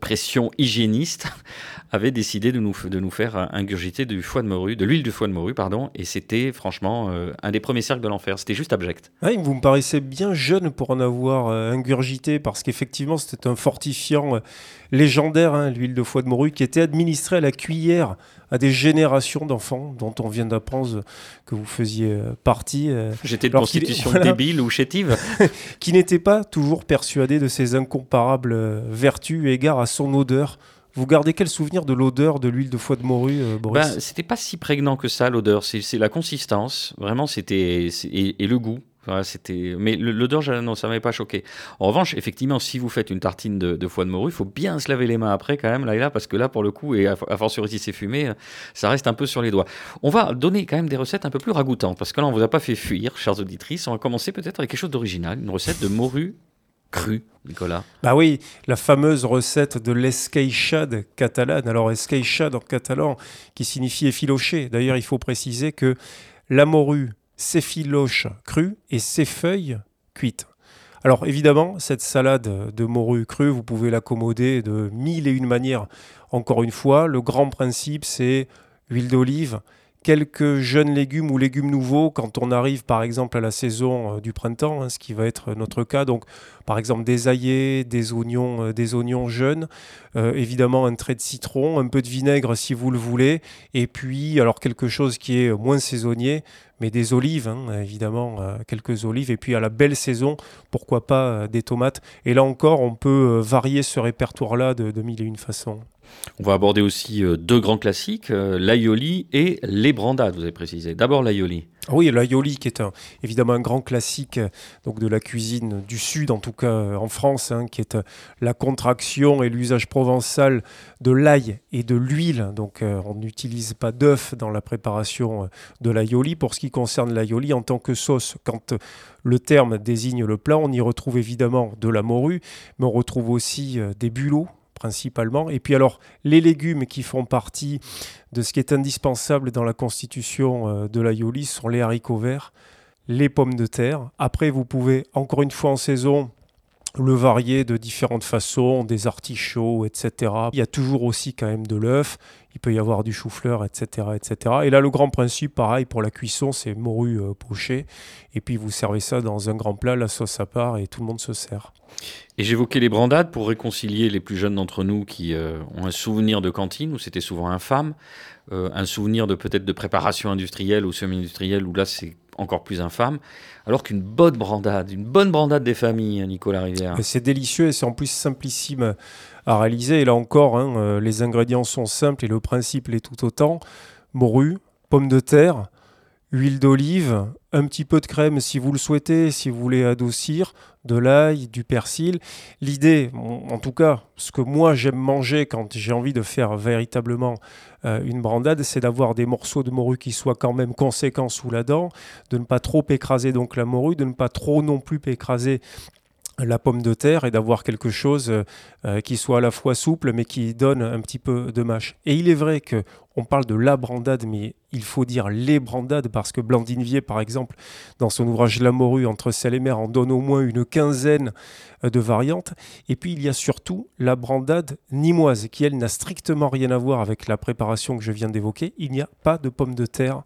pression hygiéniste, avaient décidé de nous, de nous faire ingurgiter du foie de morue, de l'huile de foie de morue, pardon. Et c'était franchement un des premiers cercles de l'enfer. C'était juste abject. vous me paraissez bien jeune pour en avoir ingurgité, parce qu'effectivement, c'était un fortifiant légendaire, hein, l'huile de foie de morue, qui était administrée à la cuillère à des générations d'enfants dont on vient d'apprendre que vous faisiez euh, partie. Euh, J'étais de constitution débile ou chétive. qui n'était pas toujours persuadé de ses incomparables euh, vertus égard à son odeur. Vous gardez quel souvenir de l'odeur de l'huile de foie de morue, Boris ben, C'était pas si prégnant que ça, l'odeur. C'est la consistance, vraiment, c'était et, le goût c'était... Mais l'odeur, non, ça m'avait pas choqué. En revanche, effectivement, si vous faites une tartine de, foie de morue, il faut bien se laver les mains après quand même, là et là, parce que là, pour le coup, et à, force si c'est fumé, ça reste un peu sur les doigts. On va donner quand même des recettes un peu plus ragoûtantes, parce que là, on vous a pas fait fuir, chers auditrices. On va commencer peut-être avec quelque chose d'original, une recette de morue crue, Nicolas. Bah oui, la fameuse recette de l'esqueixade catalane. Alors, esqueixade en catalan, qui signifie effiloché. D'ailleurs, il faut préciser que la morue ses filoches crues et ses feuilles cuites. Alors évidemment, cette salade de morue crue, vous pouvez l'accommoder de mille et une manières. Encore une fois, le grand principe, c'est huile d'olive, quelques jeunes légumes ou légumes nouveaux quand on arrive par exemple à la saison euh, du printemps, hein, ce qui va être notre cas. Donc par exemple des aillés, des oignons, euh, des oignons jeunes, euh, évidemment un trait de citron, un peu de vinaigre si vous le voulez, et puis alors quelque chose qui est moins saisonnier, mais des olives, hein, évidemment, quelques olives, et puis à la belle saison, pourquoi pas des tomates. Et là encore, on peut varier ce répertoire-là de, de mille et une façons. On va aborder aussi euh, deux grands classiques, euh, l'aioli et les brandades, vous avez précisé. D'abord l'aioli. Oui, l'aioli qui est évidemment un grand classique donc de la cuisine du Sud, en tout cas euh, en France, hein, qui est la contraction et l'usage provençal de l'ail et de l'huile. Donc on n'utilise pas d'œuf dans la préparation de l'aioli. Pour ce qui concerne l'aioli en tant que sauce, quand le terme désigne le plat, on y retrouve évidemment de la morue, mais on retrouve aussi des bulots principalement. Et puis alors, les légumes qui font partie de ce qui est indispensable dans la constitution euh, de l'aioli sont les haricots verts, les pommes de terre. Après, vous pouvez, encore une fois en saison, le varier de différentes façons, des artichauts, etc. Il y a toujours aussi quand même de l'œuf, il peut y avoir du chou-fleur, etc., etc. Et là, le grand principe, pareil, pour la cuisson, c'est morue euh, pochée. Et puis, vous servez ça dans un grand plat, la sauce à part, et tout le monde se sert. Et j'évoquais les brandades pour réconcilier les plus jeunes d'entre nous qui euh, ont un souvenir de cantine où c'était souvent infâme, euh, un souvenir de peut-être de préparation industrielle ou semi-industrielle où là c'est encore plus infâme, alors qu'une bonne brandade, une bonne brandade des familles, Nicolas Rivière. C'est délicieux et c'est en plus simplissime à réaliser. Et là encore, hein, euh, les ingrédients sont simples et le principe l'est tout autant. Morue, pommes de terre, huile d'olive, un petit peu de crème si vous le souhaitez, si vous voulez adoucir, de l'ail, du persil. L'idée, en tout cas, ce que moi j'aime manger quand j'ai envie de faire véritablement euh, une brandade, c'est d'avoir des morceaux de morue qui soient quand même conséquents sous la dent, de ne pas trop écraser donc la morue, de ne pas trop non plus écraser la pomme de terre et d'avoir quelque chose euh, qui soit à la fois souple mais qui donne un petit peu de mâche. Et il est vrai que on parle de la brandade mais il faut dire les brandades parce que Blandine Vier par exemple dans son ouvrage La morue entre sel et mer en donne au moins une quinzaine euh, de variantes et puis il y a surtout la brandade nimoise qui elle n'a strictement rien à voir avec la préparation que je viens d'évoquer. Il n'y a pas de pomme de terre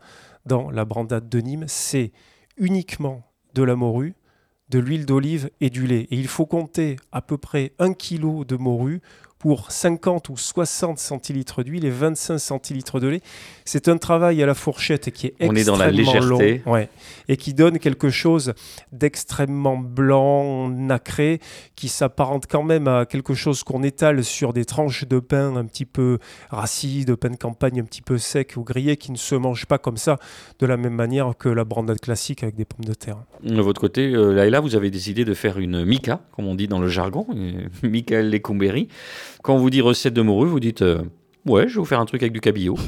dans la brandade de Nîmes, c'est uniquement de la morue de l'huile d'olive et du lait. Et il faut compter à peu près un kilo de morue pour 50 ou 60 centilitres d'huile et 25 centilitres de lait. C'est un travail à la fourchette qui est On extrêmement est dans la légèreté. long ouais, et qui donne quelque chose d'extrêmement blanc, nacré, qui s'apparente quand même à quelque chose qu'on étale sur des tranches de pain un petit peu rassis, de pain de campagne un petit peu sec ou grillé, qui ne se mange pas comme ça, de la même manière que la brandade classique avec des pommes de terre. De votre côté, euh, Laïla, vous avez décidé de faire une mica, comme on dit dans le jargon, Michael Lecomberi. Quand on vous dit recette de morue, vous dites euh, Ouais, je vais vous faire un truc avec du cabillaud.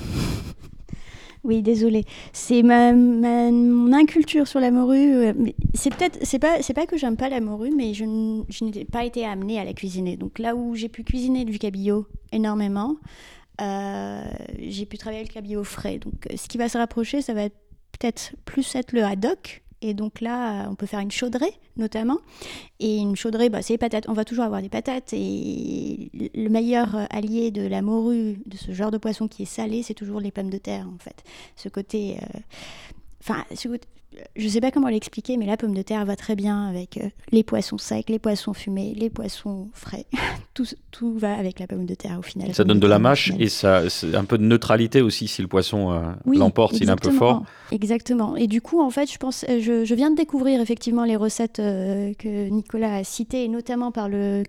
Oui, désolé. C'est ma, mon inculture sur la morue. euh, C'est peut-être, c'est pas, c'est pas que j'aime pas la morue, mais je, n'ai pas été amenée à la cuisiner. Donc là où j'ai pu cuisiner du cabillaud énormément, euh, j'ai pu travailler le cabillaud frais. Donc ce qui va se rapprocher, ça va être peut-être plus être le haddock. Et donc là, on peut faire une chaudrée, notamment. Et une chaudrée, bah, c'est les patates. On va toujours avoir des patates. Et le meilleur allié de la morue, de ce genre de poisson qui est salé, c'est toujours les pommes de terre, en fait. Ce côté. euh, Enfin, ce côté- je sais pas comment l'expliquer, mais la pomme de terre va très bien avec euh, les poissons secs, les poissons fumés, les poissons frais. tout, tout va avec la pomme de terre au final. Ça donne de la mâche et ça, un peu de neutralité aussi si le poisson euh, Oui, l'emporte, s'il est un peu fort. Exactement. Et du coup, en fait, je pense, euh, je, je viens de découvrir effectivement les recettes euh, que Nicolas a citées, et notamment par le,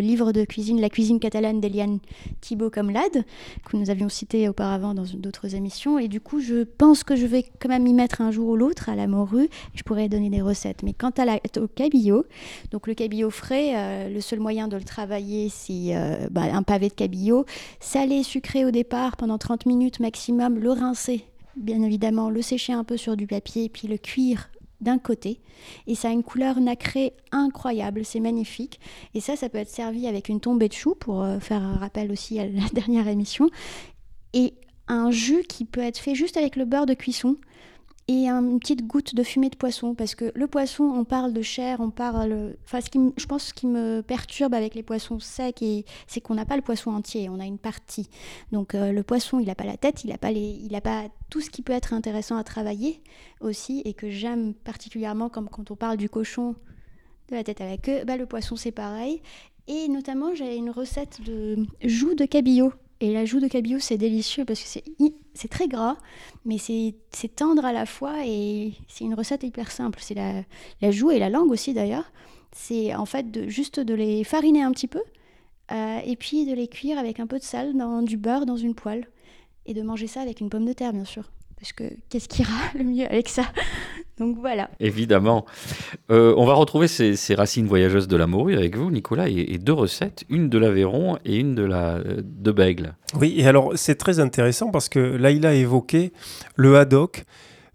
livre de cuisine La cuisine catalane d'Eliane Thibault Comlade, que nous avions cité auparavant dans d'autres émissions. Et du coup, je pense que je vais quand même m'y mettre un jour ou l'autre à la morue. Je pourrais donner des recettes. Mais quant à la, au cabillaud, donc le cabillaud frais, euh, le seul moyen de le travailler, c'est euh, bah, un pavé de cabillaud, salé, sucré au départ pendant 30 minutes maximum, le rincer bien évidemment, le sécher un peu sur du papier, puis le cuire d'un côté. Et ça a une couleur nacrée incroyable, c'est magnifique. Et ça, ça peut être servi avec une tombée de choux, pour euh, faire un rappel aussi à la dernière émission. Et un jus qui peut être fait juste avec le beurre de cuisson et un- une petite goutte de fumée de poisson. Parce que le poisson, on parle de chair, on parle... Enfin, ce qui, je pense ce qui me perturbe avec les poissons secs, et- c'est qu'on n'a pas le poisson entier, on a une partie. Donc euh, le poisson, il n'a pas la tête, il n'a pas, les, il pas tout ce qui peut être intéressant à travailler aussi, et que j'aime particulièrement, comme quand on parle du cochon, de la tête à la queue, bah, le poisson c'est pareil. Et notamment, j'ai une recette de joue de cabillaud. Et la joue de cabillaud, c'est délicieux parce que c'est très gras, mais c'est c'est tendre à la fois et c'est une recette hyper simple. C'est la, la joue et la langue aussi d'ailleurs. C'est en fait de, juste de les fariner un petit peu euh, et puis de les cuire avec un peu de sel dans du beurre dans une poêle et de manger ça avec une pomme de terre bien sûr. Parce que qu'est-ce qui ira le mieux avec ça? Donc voilà. Évidemment. Euh, on va retrouver ces, ces racines voyageuses de la morue avec vous, Nicolas, et, et deux recettes, une de l'Aveyron et une de la euh, de Bègle. Oui, et alors c'est très intéressant parce que Laïla a évoqué le haddock,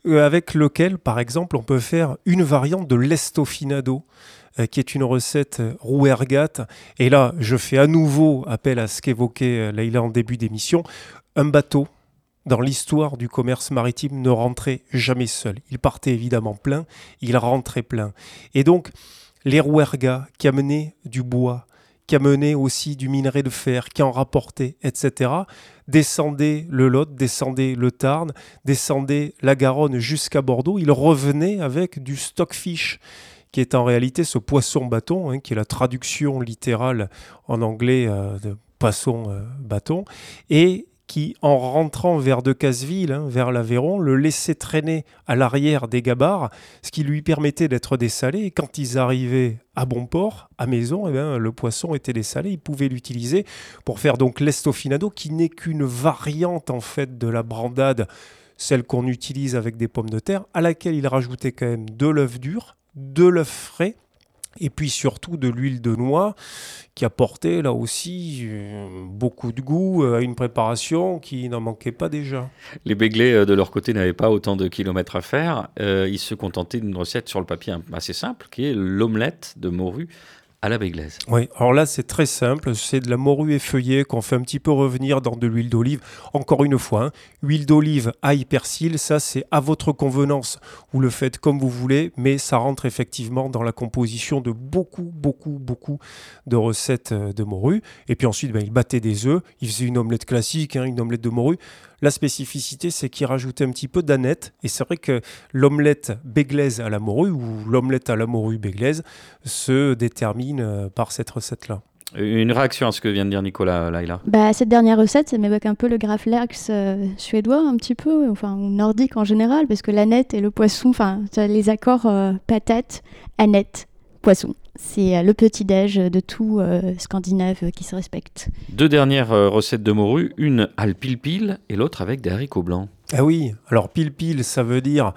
euh, avec lequel, par exemple, on peut faire une variante de l'estofinado, qui est une recette rouergate. Et là, je fais à nouveau appel à ce qu'évoquait Laïla en début d'émission. Un bateau, dans l'histoire du commerce maritime, ne rentrait jamais seul. Il partait évidemment plein, il rentrait plein. Et donc, les rouergas qui amenaient du bois, qui amenaient aussi du minerai de fer, qui en rapportaient, etc., descendaient le Lot, descendaient le Tarn, descendaient la Garonne jusqu'à Bordeaux. Ils revenaient avec du stockfish qui est en réalité ce poisson bâton, hein, qui est la traduction littérale en anglais euh, de poisson euh, bâton, et qui, en rentrant vers Decazeville, hein, vers l'Aveyron, le laissait traîner à l'arrière des gabarres, ce qui lui permettait d'être dessalé. Et quand ils arrivaient à bon port, à maison, eh bien, le poisson était dessalé. Ils pouvaient l'utiliser pour faire donc l'estofinado, qui n'est qu'une variante en fait de la brandade, celle qu'on utilise avec des pommes de terre, à laquelle il rajoutait quand même de l'œuf dur, de l'œuf frais et puis surtout de l'huile de noix qui apportait là aussi euh, beaucoup de goût euh, à une préparation qui n'en manquait pas déjà. Les Béglés, euh, de leur côté, n'avaient pas autant de kilomètres à faire. Ils se contentaient d'une recette sur le papier un- assez simple, qui est l'omelette de morue à. Oui, alors là c'est très simple, c'est de la morue effeuillée qu'on fait un petit peu revenir dans de l'huile d'olive. Encore une fois, hein, huile d'olive, ail, persil, ça c'est à votre convenance. Vous le faites comme vous voulez, mais ça rentre effectivement dans la composition de beaucoup, beaucoup, beaucoup de recettes euh, de morue. Et puis ensuite, ben, il battait des œufs, il faisait une omelette classique, hein, une omelette de morue. La spécificité, c'est qu'il rajoutait un petit peu d'aneth. Et c'est vrai que l'omelette béglaise à la morue ou l'omelette à la morue béglaise se détermine euh, par cette recette-là. Une réaction à ce que vient de dire Nicolas, Laïla? Bah, cette dernière recette, ça m'évoque un peu le graflax euh, suédois, un petit peu, enfin, ou nordique en général, parce que l'aneth et le poisson, enfin, les accords euh, patate, aneth, poisson. C'est euh, le petit-déj de tout euh, Scandinave euh, qui se respecte. Deux dernières recettes de morue, une à pile et l'autre avec des haricots blancs. Ah oui, alors pile-pile, ça veut dire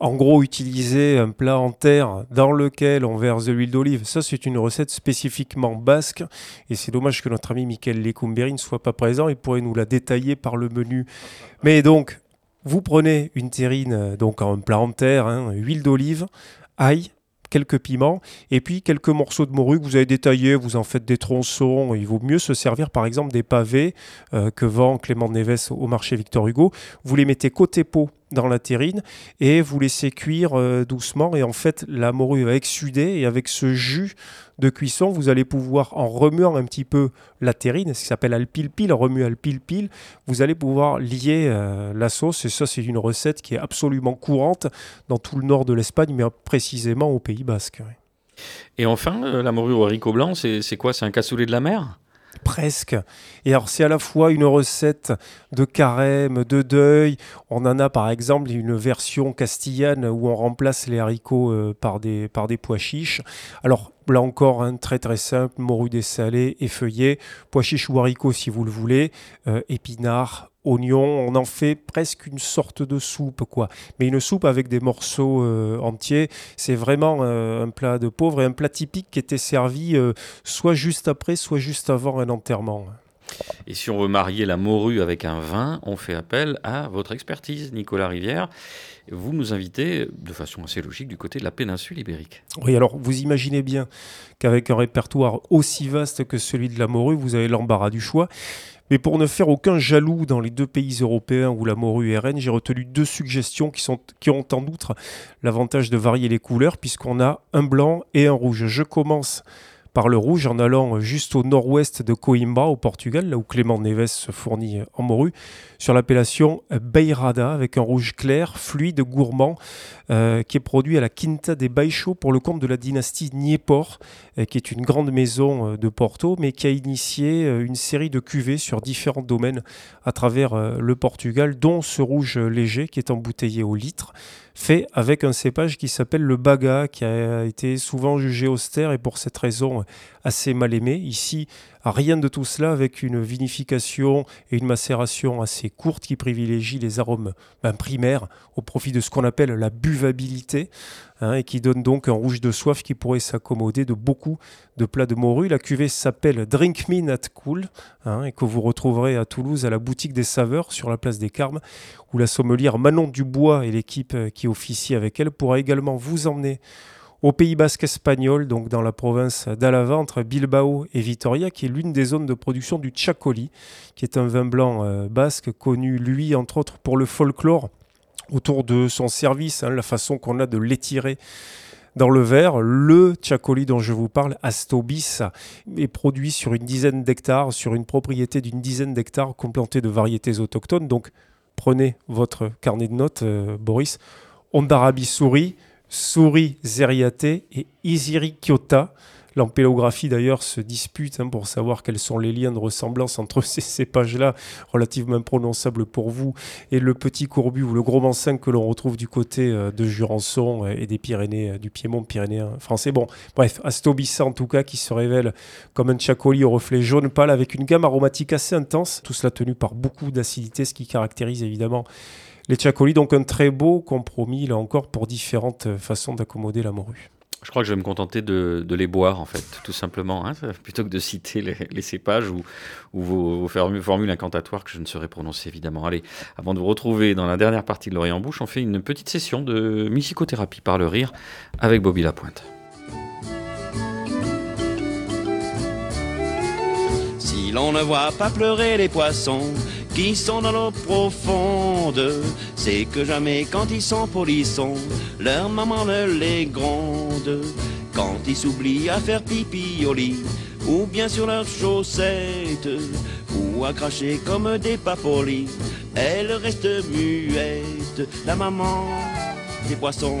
en gros utiliser un plat en terre dans lequel on verse de l'huile d'olive. Ça, c'est une recette spécifiquement basque. Et c'est dommage que notre ami Michael Lecumberi ne soit pas présent. Il pourrait nous la détailler par le menu. Mais donc, Vous prenez une terrine, donc en plat en terre, hein, huile d'olive, ail, quelques piments et puis quelques morceaux de morue que vous avez détaillés, vous en faites des tronçons. Il vaut mieux se servir par exemple des pavés euh, que vend Clément Neves au marché Victor Hugo. Vous les mettez côté peau dans la terrine et vous laissez cuire euh, doucement. Et en fait la morue va exsuder et avec ce jus de cuisson vous allez pouvoir en remuant un petit peu la terrine, ce qui s'appelle alpilpil, remue alpilpil, vous allez pouvoir lier euh, la sauce. Et ça c'est une recette qui est absolument courante dans tout le nord de l'Espagne mais précisément au Pays Basque. Et enfin, euh, la morue au haricot blanc, c'est quoi? C'est un cassoulet de la mer? Presque. Et alors c'est à la fois une recette de carême, de deuil. On en a par exemple une version castillane où on remplace les haricots euh, par, des, par des pois chiches. Alors là encore, un très très simple, morue dessalée, effeuillée, pois chiches ou haricots si vous le voulez, euh, épinards, oignons, on en fait presque une sorte de soupe, quoi. Mais une soupe avec des morceaux euh, entiers, c'est vraiment euh, un plat de pauvre et un plat typique qui était servi soit juste après, soit juste avant un enterrement. Et si on veut marier la morue avec un vin, on fait appel à votre expertise, Nicolas Rivière. Vous nous invitez de façon assez logique du côté de la péninsule ibérique. Oui, alors vous imaginez bien qu'avec un répertoire aussi vaste que celui de la morue, vous avez l'embarras du choix. Mais pour ne faire aucun jaloux dans les deux pays européens où la morue est reine, j'ai retenu deux suggestions qui, sont, qui ont en outre l'avantage de varier les couleurs, puisqu'on a un blanc et un rouge. Je commence par le rouge en allant juste au nord-ouest de Coimbra, au Portugal, là où Clément Neves se fournit en morue, sur l'appellation Beirada, avec un rouge clair, fluide, gourmand, euh, qui est produit à la Quinta des Baixo pour le compte de la dynastie Niepor, euh, qui est une grande maison euh, de Porto, mais qui a initié une série de cuvées sur différents domaines à travers le Portugal, dont ce rouge léger qui est embouteillé au litre fait avec un cépage qui s'appelle le Baga, qui a été souvent jugé austère et pour cette raison assez mal aimé. Ici, rien de tout cela avec une vinification et une macération assez courte qui privilégie les arômes ben, primaires au profit de ce qu'on appelle la buvabilité hein, et qui donne donc un rouge de soif qui pourrait s'accommoder de beaucoup de plats de morue. La cuvée s'appelle Drink Me Not Cool hein, et que vous retrouverez à Toulouse à la boutique des saveurs sur la place des Carmes où la sommelière Manon Dubois et l'équipe qui officie avec elle pourra également vous emmener au Pays basque espagnol, donc dans la province d'Alava, entre Bilbao et Vitoria, qui est l'une des zones de production du Chacoli, qui est un vin blanc euh, basque connu, lui, entre autres, pour le folklore autour de son service, hein, la façon qu'on a de l'étirer dans le verre. Le Chacoli dont je vous parle, Astobis, est produit sur une dizaine d'hectares, sur une propriété d'une dizaine d'hectares, complanté de variétés autochtones. Donc prenez votre carnet de notes, euh, Boris. Ondarabi souris, Souris zériaté et Isirikiota. L'ampélographie d'ailleurs se dispute hein, pour savoir quels sont les liens de ressemblance entre ces cépages-là, relativement imprononçables pour vous, et le petit courbu ou le gros mansin que l'on retrouve du côté euh, de Jurançon et des Pyrénées, euh, du Piémont pyrénéen français. Bon, bref, Astobissa en tout cas qui se révèle comme un chacoli au reflet jaune pâle avec une gamme aromatique assez intense, tout cela tenu par beaucoup d'acidité, ce qui caractérise évidemment les Chacoli, donc un très beau compromis, là encore, pour différentes façons d'accommoder la morue. Je crois que je vais me contenter de, les boire, en fait, tout simplement, hein, plutôt que de citer les, cépages ou, vos, formules incantatoires que je ne saurais prononcer, évidemment. Allez, avant de vous retrouver dans la dernière partie de l'Orient en bouche, on fait une petite session de musicothérapie par le rire avec Bobby Lapointe. Si l'on ne voit pas pleurer les poissons, qui sont dans l'eau profonde. C'est que jamais quand ils sont polissons, leur maman ne les gronde. Quand ils s'oublient à faire pipi au lit, ou bien sur leurs chaussettes, ou à cracher comme des papolis, elles restent muettes. La maman des poissons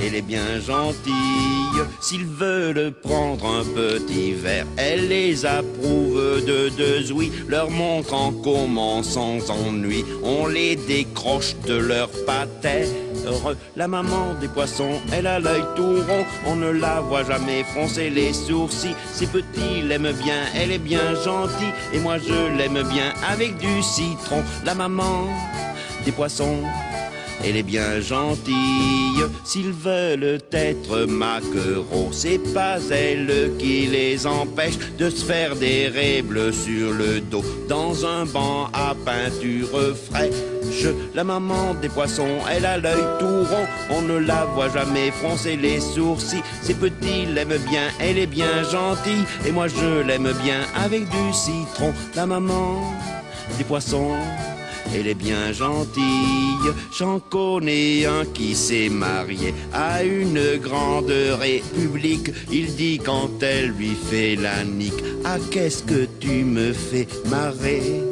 elle est bien gentille. S'ils veulent prendre un petit verre, elle les approuve de deux oui, leur montre en commençant ennui. On les décroche de leur patère. La maman des poissons, elle a l'œil tout rond, on ne la voit jamais froncer les sourcils. Ces petits l'aiment bien, elle est bien gentille, et moi je l'aime bien avec du citron. La maman des poissons, elle est bien gentille. S'ils veulent être maquereaux, c'est pas elle qui les empêche de se faire des bleues sur le dos dans un banc à peinture fraîche. La maman des poissons, elle a l'œil tout rond, on ne la voit jamais froncer les sourcils. Ces petits l'aiment bien, elle est bien gentille, et moi je l'aime bien avec du citron. La maman des poissons. Elle est bien gentille, j'en connais un qui s'est marié à une grande république. Il dit quand elle lui fait la nique, ah qu'est-ce que tu me fais marrer?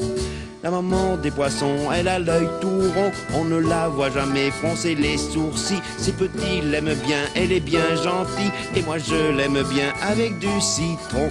La maman des poissons, elle a l'œil tout rond, on ne la voit jamais froncer les sourcils. Ces petits l'aiment bien, elle est bien gentille, et moi je l'aime bien avec du citron.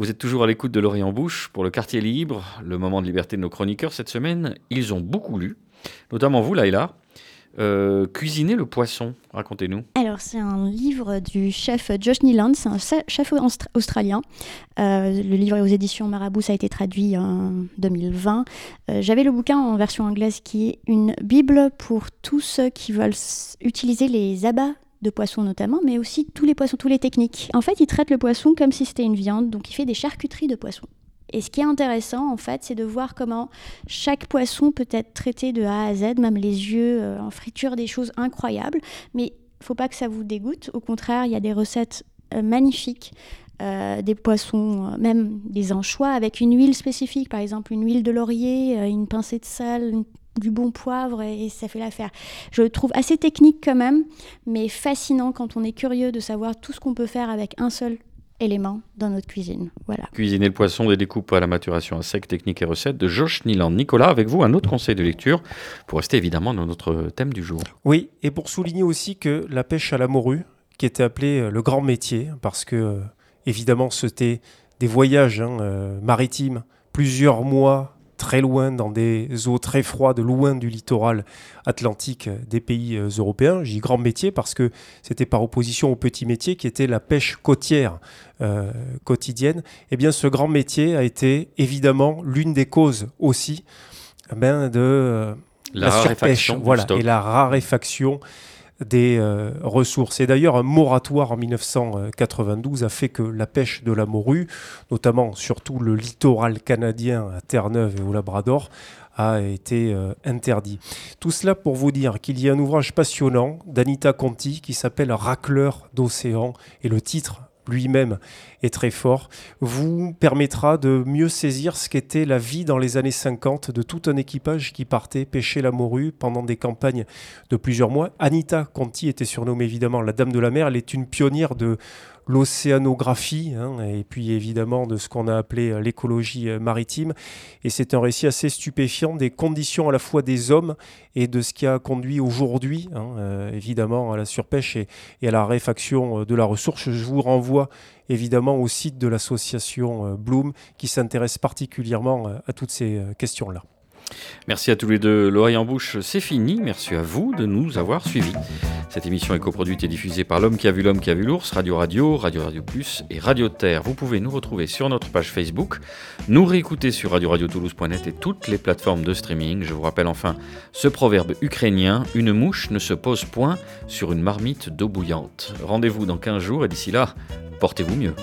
Vous êtes toujours à l'écoute de l'Orient Bouche pour le quartier libre, le moment de liberté de nos chroniqueurs cette semaine. Ils ont beaucoup lu, notamment vous, Laïla. Euh, cuisiner le poisson, racontez-nous. Alors, c'est un livre du chef Josh Nealand, c'est un chef australien. Euh, le livre est aux éditions Marabout, ça a été traduit en 2020. Euh, j'avais le bouquin en version anglaise qui est une bible pour tous ceux qui veulent utiliser les abats de poissons notamment, mais aussi tous les poissons, tous les techniques. En fait, il traite le poisson comme si c'était une viande, donc il fait des charcuteries de poissons. Et ce qui est intéressant, en fait, c'est de voir comment chaque poisson peut être traité de A à Z, même les yeux euh, en friture, des choses incroyables. Mais faut pas que ça vous dégoûte. Au contraire, il y a des recettes euh, magnifiques. Euh, des poissons, même des anchois avec une huile spécifique, par exemple une huile de laurier, une pincée de sel, du bon poivre et, ça fait l'affaire. Je le trouve assez technique quand même, mais fascinant quand on est curieux de savoir tout ce qu'on peut faire avec un seul éléments dans notre cuisine. Voilà. Cuisiner le poisson des découpes à la maturation à sec, technique et recettes de Josh Niland. Nicolas, avec vous, un autre conseil de lecture pour rester évidemment dans notre thème du jour. Oui, et pour souligner aussi que la pêche à la morue, qui était appelée euh, le grand métier, parce que euh, évidemment c'était des voyages hein, euh, maritimes, plusieurs mois très loin, dans des eaux très froides, loin du littoral atlantique des pays euh, européens. J'ai grand métier parce que c'était par opposition au petit métier qui était la pêche côtière euh, quotidienne. Eh bien, ce grand métier a été évidemment l'une des causes aussi eh ben, de euh, la, surpêche, voilà, et la raréfaction des euh, ressources. Et d'ailleurs, un moratoire en 1992 a fait que la pêche de la morue, notamment surtout le littoral canadien à Terre-Neuve et au Labrador, a été euh, interdit. Tout cela pour vous dire qu'il y a un ouvrage passionnant d'Anita Conti qui s'appelle Racleur d'océan et le titre lui-même est très fort, vous permettra de mieux saisir ce qu'était la vie dans les années 50 de tout un équipage qui partait pêcher la morue pendant des campagnes de plusieurs mois. Anita Conti était surnommée évidemment la Dame de la Mer, elle est une pionnière de l'océanographie hein, et puis évidemment de ce qu'on a appelé euh, l'écologie euh, maritime. Et c'est un récit assez stupéfiant des conditions à la fois des hommes et de ce qui a conduit aujourd'hui, hein, euh, évidemment, à la surpêche et, et, à la réfaction de la ressource. Je vous renvoie évidemment au site de l'association Bloom qui s'intéresse particulièrement à toutes ces questions-là. Merci à tous les deux. L'oreille en bouche, c'est fini. Merci à vous de nous avoir suivis. Cette émission est coproduite et diffusée par L'Homme qui a vu l'Homme qui a vu l'ours, Radio Radio, Radio Radio Plus et Radio Terre. Vous pouvez nous retrouver sur notre page Facebook, nous réécouter sur Radio Radio Toulouse.net et toutes les plateformes de streaming. Je vous rappelle enfin ce proverbe ukrainien une mouche ne se pose point sur une marmite d'eau bouillante. Rendez-vous dans 15 jours et d'ici là, portez-vous mieux.